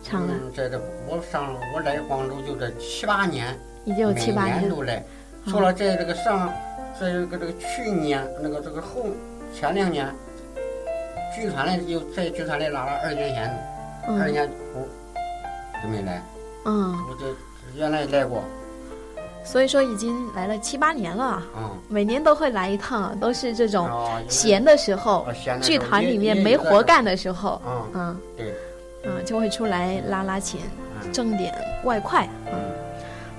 长了嗯，在这我上我来广州就这七八年，已经有七八年都来。嗯除了在这个上，在这个这个去年那个这个后前两年，剧团来又在剧团里拉了二年前，二嗯年我就没来，嗯，我这原来来过，所以说已经来了七八年了，嗯。每年都会来一趟，都是这种闲的时候哦，时剧团里面没活干的时候，嗯，嗯。对，嗯，就会出来拉拉钱，嗯。挣点外快，嗯。嗯，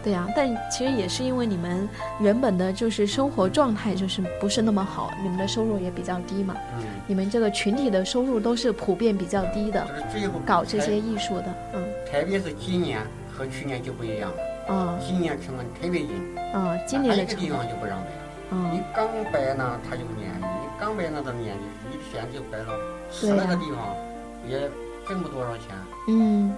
对呀、但其实也是因为你们原本的就是生活状态就是不是那么好，你们的收入也比较低嘛。嗯，你们这个群体的收入都是普遍比较低的，就是最后搞这些艺术的，嗯。特别是今年和去年就不一样了，嗯。今年成本特别紧，嗯，今年的地方就不让摆。你嗯。刚摆呢，他就撵你；你刚摆呢，都撵你，一天就摆了十来个地方，也挣不多少钱。嗯，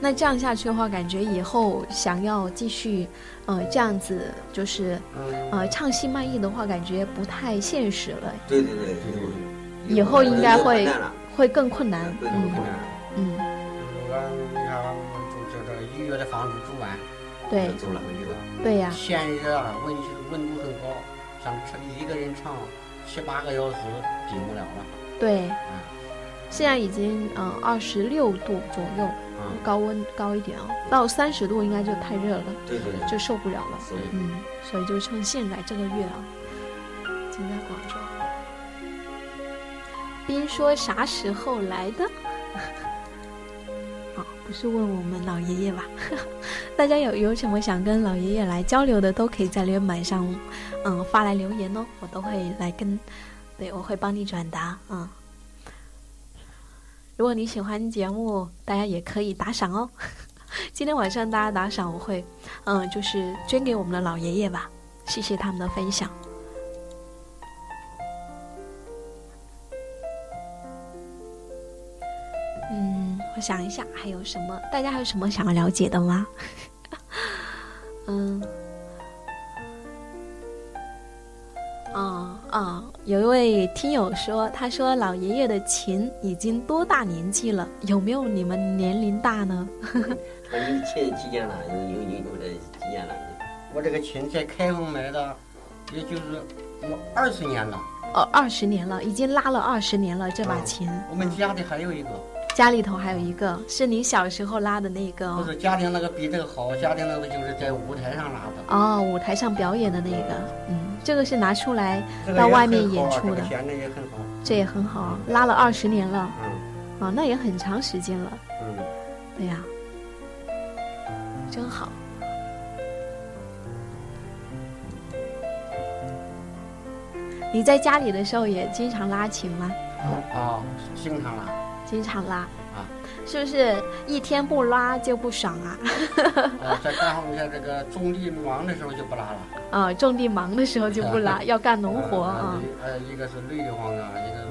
那这样下去的话，感觉以后想要继续，呃，这样子就是嗯，呃唱戏卖艺的话，感觉不太现实了，对对对对对对，以后应该会会更困难。会更困嗯难了。嗯，我你看，我们住这这一月的房租住完，对租了回去了。对呀、天热啊，问题是温度很高，像这一个人唱七八个小时顶不了了。对，嗯现在已经嗯二十六度左右，嗯，高温高一点啊，到三十度应该就太热了，对对对，就受不了了。所以嗯，所以就趁现在这个月啊，就在广州。冰说啥时候来的？啊，不是问我们老爷爷吧？大家有有什么想跟老爷爷来交流的，都可以在留言板上，嗯，发来留言哦，我都会来跟，对我会帮你转达，嗯。如果你喜欢节目，大家也可以打赏哦。今天晚上大家打赏，我会，嗯，就是捐给我们的老爷爷吧，谢谢他们的分享。我想一下还有什么，大家还有什么想要了解的吗？嗯，啊啊，有一位听友说，他说老爷爷的琴已经多大年纪了？有没有你们年龄大呢？那你前几年了，有有有有这几年了，我这个琴在开封买的，也就是我二十年了。哦，二十年了，已经拉了二十年了这把琴。我们家里还有一个。家里头还有一个，是你小时候拉的那个。不是家庭那个比这个好，家庭那个就是在舞台上拉的。哦，舞台上表演的那个，嗯，这个是拿出来到外面演出的。这也很好。这也很好，拉了二十年了。嗯。啊，那也很长时间了。嗯。对呀。真好。你在家里的时候也经常拉琴吗？啊，经常拉。经常拉。啊。是不是一天不拉就不爽啊？啊，在干在这个种地忙的时候就不拉了。啊，种地忙的时候就不拉，要干农活啊。呃，一个是累得慌啊，一个是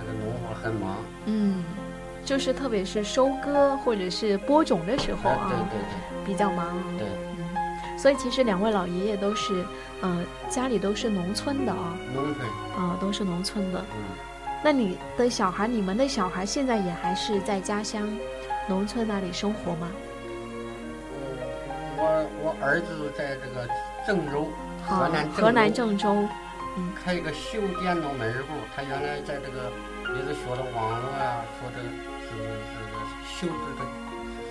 这个农活很忙。嗯，就是特别是收割或者是播种的时候啊，对对对，比较忙。对。所以其实两位老爷爷都是，嗯，家里都是农村的啊。农村。啊，都是农村的。嗯。那你的小孩，你们的小孩现在也还是在家乡，农村那里生活吗？我我儿子在这个郑州，河南河南郑州，嗯，开一个修电脑门市部。他原来在这个也是学的网络啊，说这是这个修这个。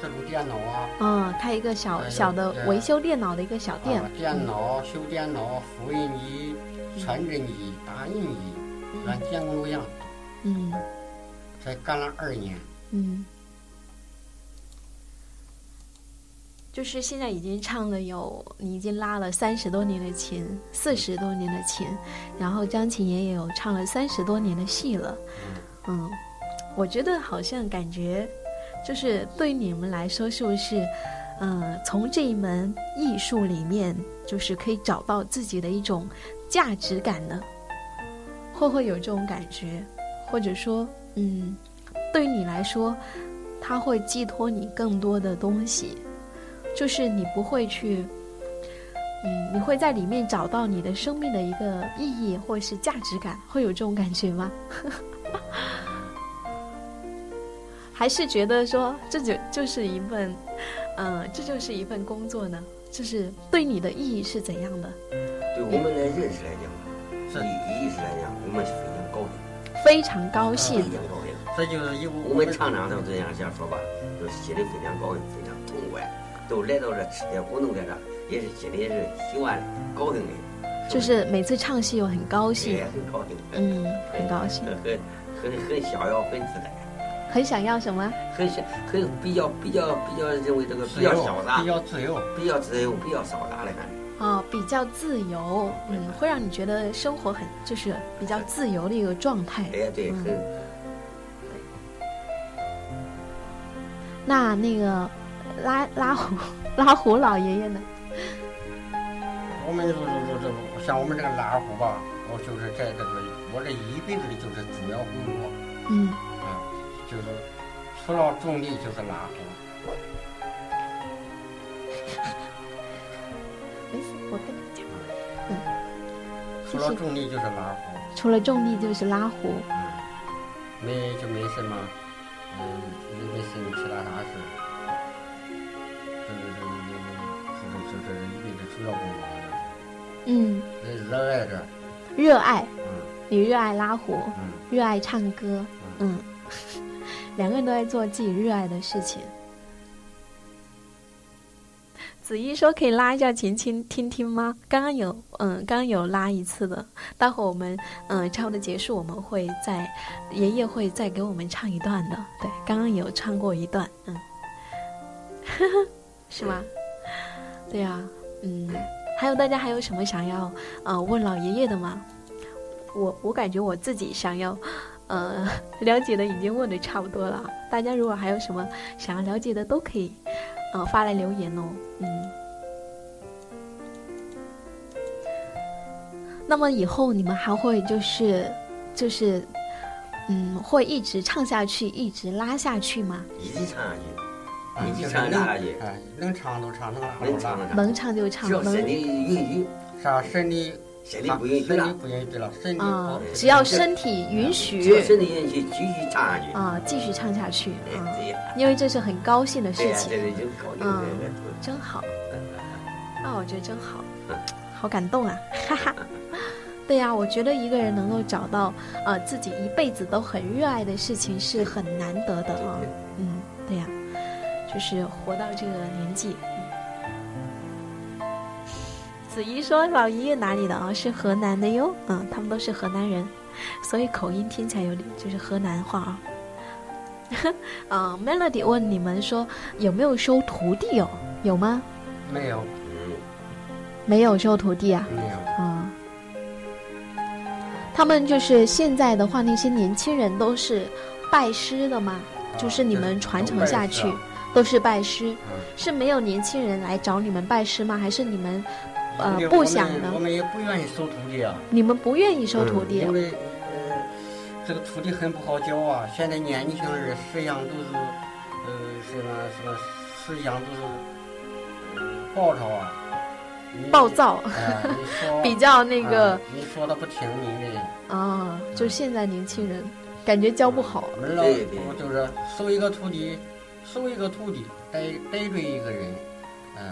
这种电脑啊，嗯，开一个小小的维修电脑的一个小店。电脑修电脑，复印机、传真机、打印机，软件工作样。嗯。才干了二年。嗯。就是现在已经唱了有，你已经拉了三十多年的琴，四十多年的琴，然后张琴爷也有唱了三十多年的戏了。嗯，我觉得好像感觉。就是对于你们来说，是不是，嗯，从这一门艺术里面，就是可以找到自己的一种价值感呢？会不会有这种感觉？或者说，嗯，对你来说，它会寄托你更多的东西，就是你不会去，嗯，你会在里面找到你的生命的一个意义或是价值感，会有这种感觉吗？还是觉得说这就就是一份，嗯，这就是一份工作呢？就是对你的意义是怎样的？对我们的认识来讲，是意义来讲，我们是非常高兴，非常高兴。这就是因为我们常常都这样想说吧，就心里非常高兴，非常痛快。都来到这吃点活动在这，也是心里也是喜欢高兴的。就是每次唱戏又很高兴，也很高兴，嗯，很高兴，很很很逍遥，很自在。很想要什么？很想，很比较比较比较认为这个比较潇洒，比较自由，比较自由，比较潇洒的感觉。哦，比较自由，嗯，会让你觉得生活很就是比较自由的一个状态。哎，对，很。那那个拉拉胡拉胡老爷爷呢？我们就是就是像我们这个拉胡吧，我就是在这个我这一辈子的就是主要工作。嗯。就是除了种地就是拉胡。我跟你讲。嗯。除了种地就是拉胡。除了种地就是拉胡。嗯。没就没什么，嗯，没没什么其他啥事。就是就是就是就是一辈子主要工作。嗯。热爱着。热爱。嗯。你热爱拉胡。嗯。热爱唱歌。嗯。两个人都在做自己热爱的事情。子怡说：“可以拉一下琴，琴听听吗？”刚刚有，嗯，刚刚有拉一次的。待会儿我们，嗯，差不多结束，我们会再爷爷会再给我们唱一段的。对，刚刚有唱过一段，嗯，是吗？对呀，嗯，还有大家还有什么想要，呃，问老爷爷的吗？我我感觉我自己想要。呃，了解的已经问的差不多了，大家如果还有什么想要了解的，都可以，呃，发来留言哦。嗯，那么以后你们还会就是，就是，嗯，会一直唱下去，一直拉下去吗？一直唱下去，一直唱下去，能唱就唱，能拉就拉，能唱就唱，能身体允许，啥身体。身体不允许了，不允许了，身体啊，只要身体允许，只要身体允许，继续唱下去。啊，继续唱下去啊，因为这是很高兴的事情，嗯，真好，啊，我觉得真好，好感动啊，哈哈，对呀，我觉得一个人能够找到呃自己一辈子都很热爱的事情是很难得的啊。嗯，对呀，就是活到这个年纪。子怡说：“老姨哪里的啊？是河南的哟。嗯，他们都是河南人，所以口音听起来有点就是河南话啊。啊，Melody 问你们说有没有收徒弟哦？有吗？没有，没有收徒弟啊？没有。啊，他们就是现在的话，那些年轻人都是拜师的吗？就是你们传承下去都是拜师，是没有年轻人来找你们拜师吗？还是你们？呃，不想呢，我们也不愿意收徒弟啊。你们不愿意收徒弟，因为呃，这个徒弟很不好教啊。现在年轻人思想都是，呃，什么什么，思想都是暴躁啊，暴躁，比较那个。你说的不听你的。啊，就现在年轻人感觉教不好。老就是收一个徒弟，收一个徒弟，带带住一个人。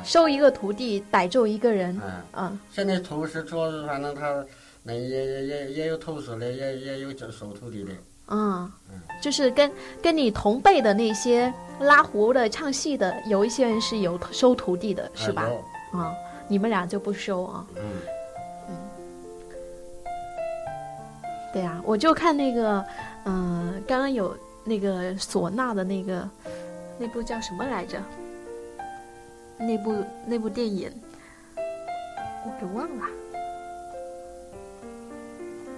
收一个徒弟，逮住一个人。嗯嗯，现在投师主要是反正他那也也也也有投师的，也也有收徒弟的。嗯嗯，就是跟跟你同辈的那些拉胡的、唱戏的，有一些人是有收徒弟的，是吧？啊，你们俩就不收啊？嗯嗯，对呀，我就看那个，嗯，刚刚有那个唢呐的那个那部叫什么来着？那部那部电影，我给忘了。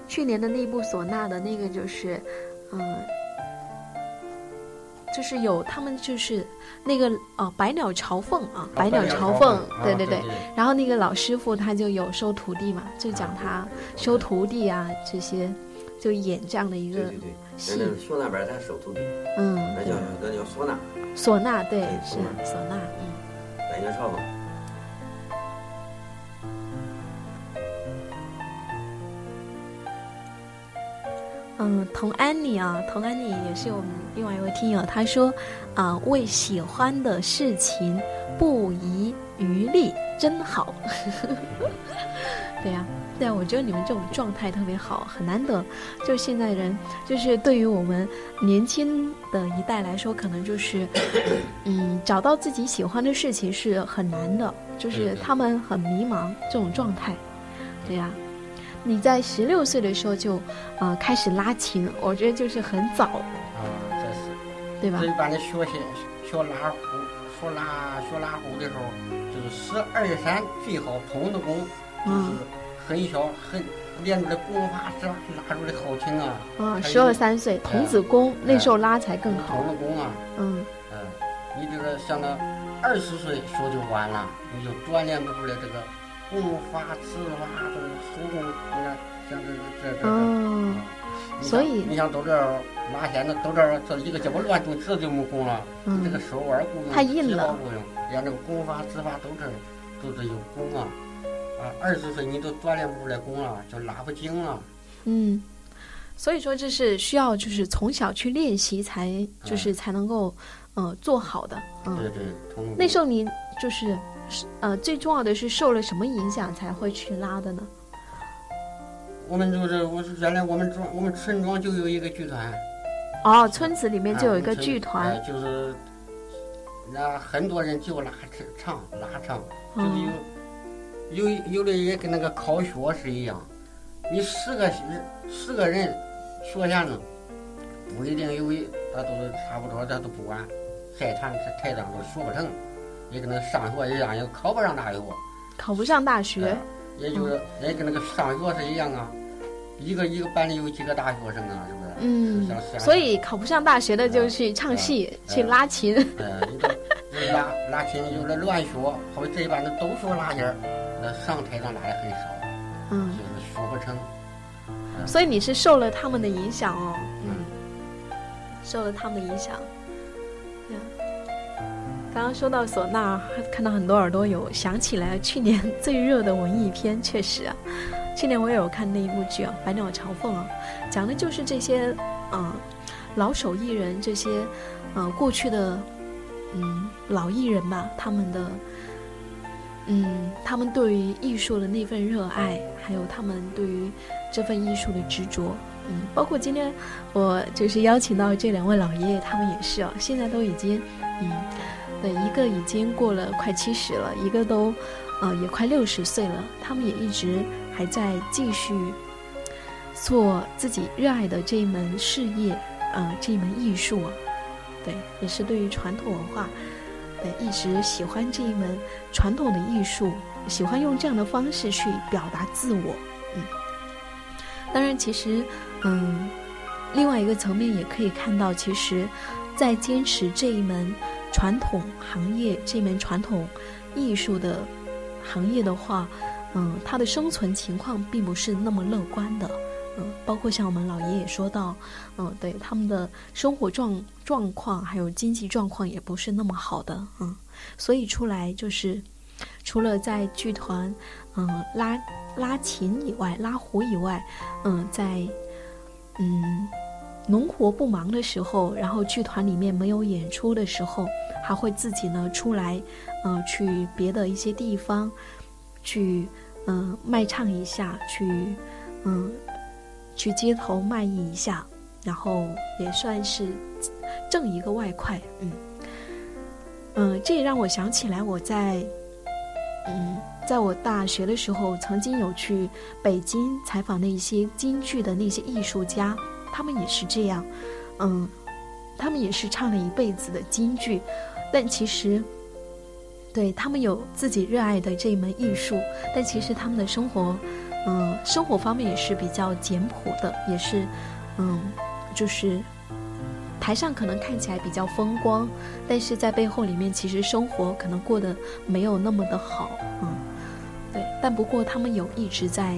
去年的那部唢呐的那个就是，嗯，就是有他们就是那个哦，百鸟朝凤啊，百鸟朝凤，对对对。然后那个老师傅他就有收徒弟嘛，就讲他收徒弟啊这些，就演这样的一个戏。唢呐班他收徒弟，嗯，那叫那叫唢呐。唢呐对是唢呐，嗯。年唱吧。嗯，童安妮啊，童安妮也是我们另外一位听友。他说：“啊，为喜欢的事情不遗余力，真好。”对呀。对，我觉得你们这种状态特别好，很难得。就现在人，就是对于我们年轻的一代来说，可能就是，嗯，找到自己喜欢的事情是很难的，就是他们很迷茫这种状态。对呀，你在十六岁的时候就，呃，开始拉琴，我觉得就是很早。啊，这是。对吧？一般的学习学拉胡，学拉学拉胡的时候，就是十二三最好，童子功，就是。很小，很练出来功法是吧？拉出来好听啊！啊，十二三岁，童子功那时候拉才更好。童子功啊！嗯嗯，你比如说像那二十岁学就完了，你就锻炼不出来这个功法、指法、这个手工，你看像这这这这。嗯，所以你像到这儿拉弦子，到这儿这一个脚不乱动，这就没功了。嗯，这个手腕功用，太硬了。够用，连这个功法、指法都这都得有功啊。啊，二十岁你都锻炼不出来功了，就拉不精了。嗯，所以说这是需要就是从小去练习才就是才能够呃做好的。嗯，对对。那时候你就是呃最重要的是受了什么影响才会去拉的呢？我们就是我是原来我们庄我们村庄就有一个剧团。哦，村子里面就有一个剧团。就是那很多人就拉唱拉唱，就是有。有有的也跟那个考学是一样，你十个人十个人学下呢，不一定有一，他都是差不多，他都不管，在场在台上都学不成，也跟那上学一样，也考不上大学。考不上大学。也就是也跟那个上学是一样啊，一个一个班里有几个大学生啊，是不是？嗯。所以考不上大学的就去唱戏，去拉琴。嗯，拉拉琴有的乱学，好像这一班的都学拉弦儿。那上台上拉的很少，嗯，就是说不成。所以你是受了他们的影响哦，嗯，受了他们的影响。对刚刚说到唢呐，看到很多耳朵有想起来去年 最热的文艺片，确实啊，去年我也有看那一部剧啊，《百鸟朝凤》啊，讲的就是这些嗯老手艺人，这些嗯过去的嗯老艺人吧，他们的。嗯，他们对于艺术的那份热爱，还有他们对于这份艺术的执着，嗯，包括今天我就是邀请到这两位老爷爷，他们也是哦，现在都已经，嗯，对，一个已经过了快七十了，一个都，呃，也快六十岁了，他们也一直还在继续做自己热爱的这一门事业，呃，这一门艺术啊，对，也是对于传统文化。一直喜欢这一门传统的艺术，喜欢用这样的方式去表达自我。嗯，当然，其实，嗯，另外一个层面也可以看到，其实，在坚持这一门传统行业、这门传统艺术的行业的话，嗯，它的生存情况并不是那么乐观的。嗯，包括像我们老爷也说到，嗯，对他们的生活状状况还有经济状况也不是那么好的，嗯，所以出来就是除了在剧团，嗯，拉拉琴以外，拉胡以外，嗯，在嗯农活不忙的时候，然后剧团里面没有演出的时候，还会自己呢出来，嗯，去别的一些地方去，嗯，卖唱一下，去，嗯。去街头卖艺一下，然后也算是挣一个外快，嗯嗯，这也让我想起来我在嗯，在我大学的时候，曾经有去北京采访那些京剧的那些艺术家，他们也是这样，嗯，他们也是唱了一辈子的京剧，但其实对他们有自己热爱的这一门艺术，但其实他们的生活。嗯，生活方面也是比较简朴的，也是，嗯，就是台上可能看起来比较风光，但是在背后里面其实生活可能过得没有那么的好，嗯，对。但不过他们有一直在，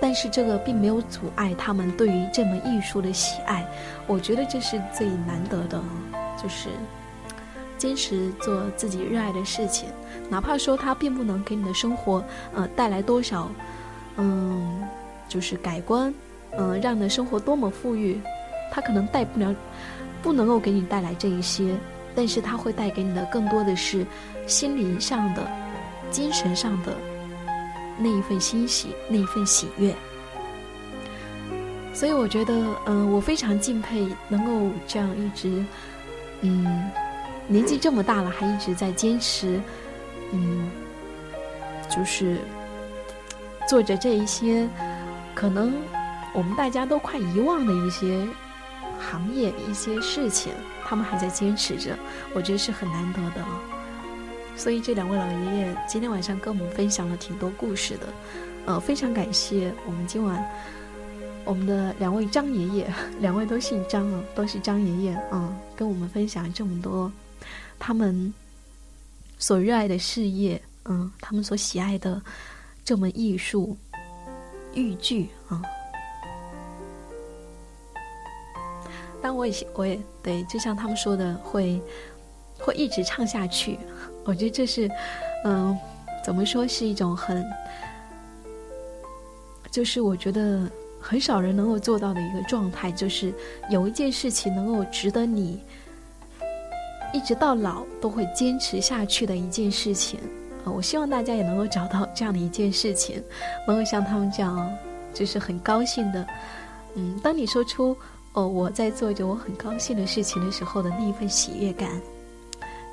但是这个并没有阻碍他们对于这门艺术的喜爱。我觉得这是最难得的，就是坚持做自己热爱的事情。哪怕说它并不能给你的生活，呃，带来多少，嗯，就是改观，嗯，让你的生活多么富裕，它可能带不了，不能够给你带来这一些，但是它会带给你的更多的是心灵上的、精神上的那一份欣喜，那一份喜悦。所以我觉得，嗯，我非常敬佩能够这样一直，嗯，年纪这么大了还一直在坚持。嗯，就是做着这一些可能我们大家都快遗忘的一些行业、一些事情，他们还在坚持着，我觉得是很难得的。所以这两位老爷爷今天晚上跟我们分享了挺多故事的，呃，非常感谢我们今晚我们的两位张爷爷，两位都姓张啊，都是张爷爷啊，跟我们分享这么多他们。所热爱的事业，嗯，他们所喜爱的这门艺术，豫剧啊。但我也，我也对，就像他们说的，会会一直唱下去。我觉得这是，嗯，怎么说是一种很，就是我觉得很少人能够做到的一个状态，就是有一件事情能够值得你。一直到老都会坚持下去的一件事情，我希望大家也能够找到这样的一件事情，能够像他们这样，就是很高兴的，嗯，当你说出哦我在做着我很高兴的事情的时候的那一份喜悦感，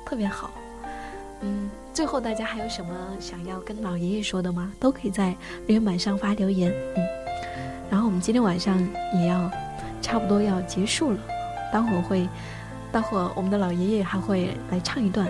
特别好，嗯，最后大家还有什么想要跟老爷爷说的吗？都可以在留言板上发留言，嗯，然后我们今天晚上也要差不多要结束了，待会儿会。待会儿我们的老爷爷还会来唱一段。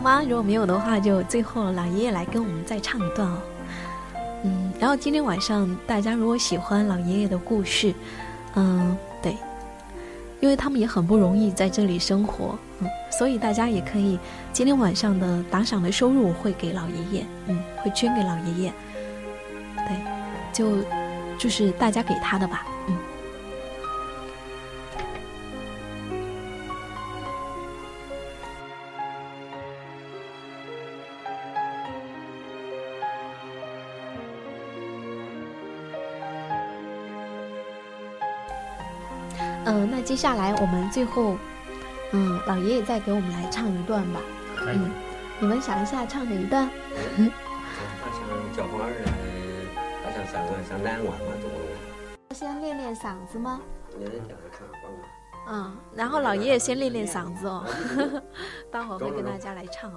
有吗？如果没有的话，就最后老爷爷来跟我们再唱一段哦。嗯，然后今天晚上大家如果喜欢老爷爷的故事，嗯，对。因为他们也很不容易在这里生活，嗯，所以大家也可以今天晚上的打赏的收入会给老爷爷，嗯，会捐给老爷爷，对，就就是大家给他的吧，嗯。嗯，那接下来我们最后，嗯，老爷爷再给我们来唱一段吧。可以。嗯，你们想一下唱哪一段？好像叫花儿来，好像像个像南湾嘛，都。先练练嗓子吗？嗯，然后老爷爷先练练嗓子哦，待会儿会跟大家来唱。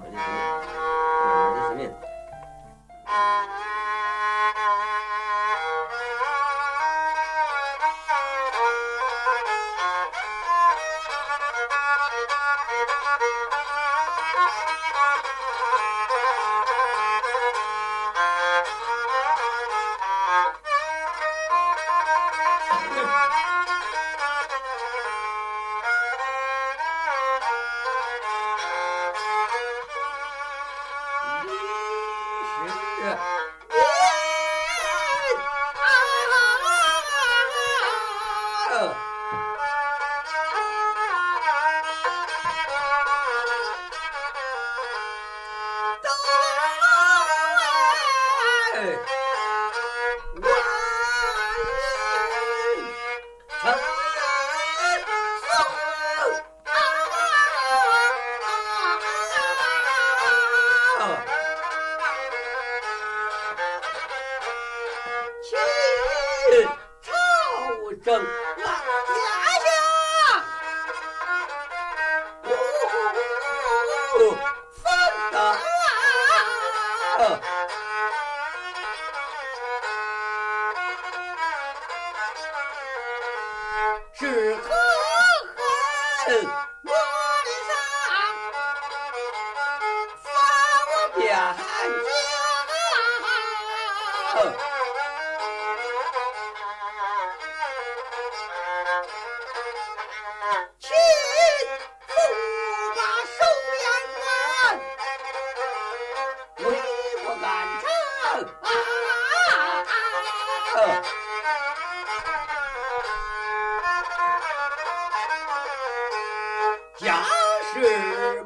这是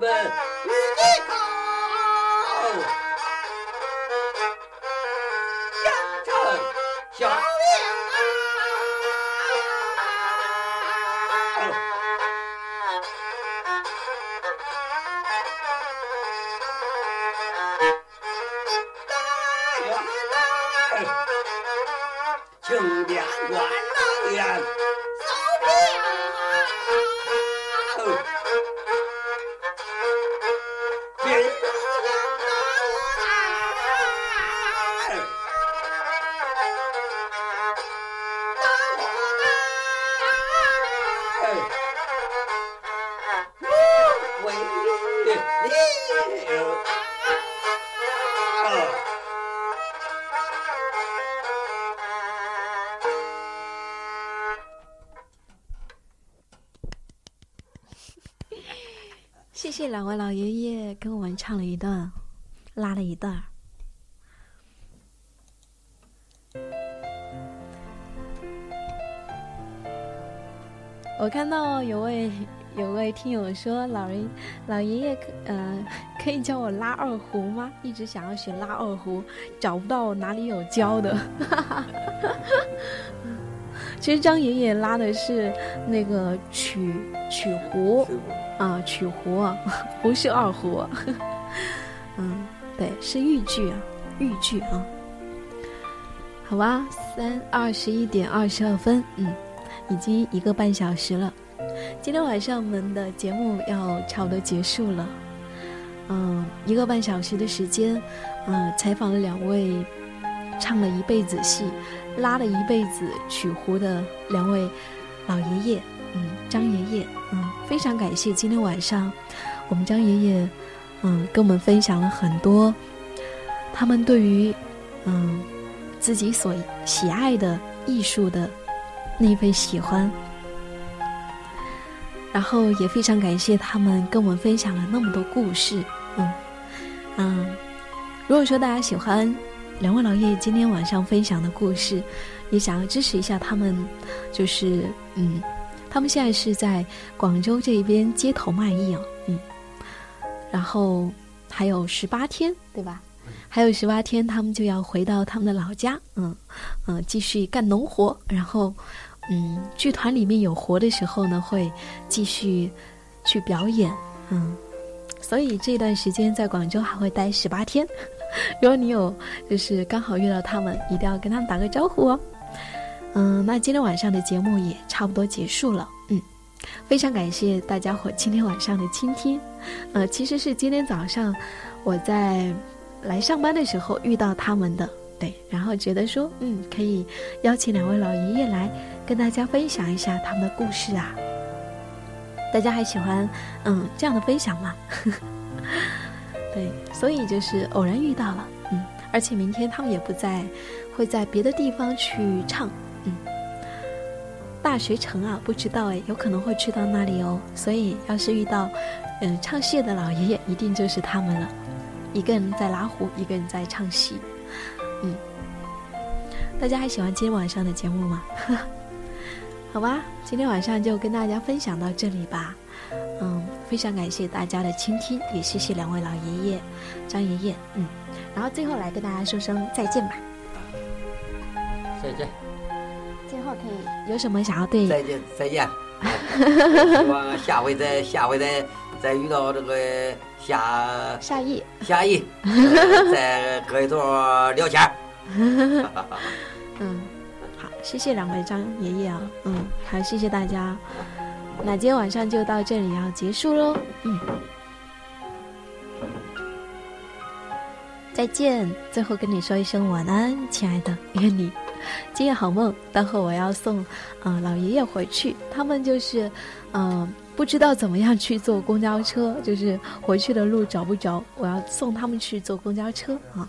唱了一段，拉了一段。我看到有位有位听友说，老人老爷爷可呃可以教我拉二胡吗？一直想要学拉二胡，找不到哪里有教的。其实张爷爷拉的是那个曲曲胡。啊，曲胡 不是二胡，嗯，对，是豫剧啊，豫剧啊。好吧，三二十一点二十二分，嗯，已经一个半小时了。今天晚上我们的节目要差不多结束了，嗯，一个半小时的时间，嗯，采访了两位唱了一辈子戏、拉了一辈子曲胡的两位老爷爷。嗯，张爷爷，嗯，非常感谢今天晚上，我们张爷爷，嗯，跟我们分享了很多，他们对于，嗯，自己所喜爱的艺术的那份喜欢，然后也非常感谢他们跟我们分享了那么多故事，嗯，嗯，如果说大家喜欢两位老爷爷今天晚上分享的故事，也想要支持一下他们，就是，嗯。他们现在是在广州这边街头卖艺哦，嗯，然后还有十八天，对吧？还有十八天，他们就要回到他们的老家，嗯嗯，继续干农活。然后嗯剧团里面有活的时候呢，会继续去表演，嗯，所以这段时间在广州还会待十八天。如果你有就是刚好遇到他们，一定要跟他们打个招呼哦。嗯，那今天晚上的节目也差不多结束了，嗯，非常感谢大家伙今天晚上的倾听。呃，其实是今天早上我在来上班的时候遇到他们的，对，然后觉得说，嗯，可以邀请两位老爷爷来跟大家分享一下他们的故事啊。大家还喜欢嗯这样的分享吗？对，所以就是偶然遇到了，嗯，而且明天他们也不在，会在别的地方去唱，大学城啊，不知道哎，有可能会去到那里哦。所以要是遇到，嗯，唱戏的老爷爷，一定就是他们了。一个人在拉胡，一个人在唱戏，嗯。大家还喜欢今天晚上的节目吗？好吧，今天晚上就跟大家分享到这里吧。嗯，非常感谢大家的倾听，也谢谢两位老爷爷，张爷爷，嗯，然后最后来跟大家说声再见吧。再见。最后可以有什么想要对？再见，再见。希望下回再下回再再遇到这个夏夏意夏意，再搁一桌聊天。嗯，好，谢谢两位张爷爷啊，嗯，好，谢谢大家。那今天晚上就到这里要结束喽，嗯，再见。最后跟你说一声晚安，亲爱的，愿你今夜好梦。待会我要送啊老爷爷回去，他们就是嗯不知道怎么样去坐公交车，就是回去的路找不着，我要送他们去坐公交车啊。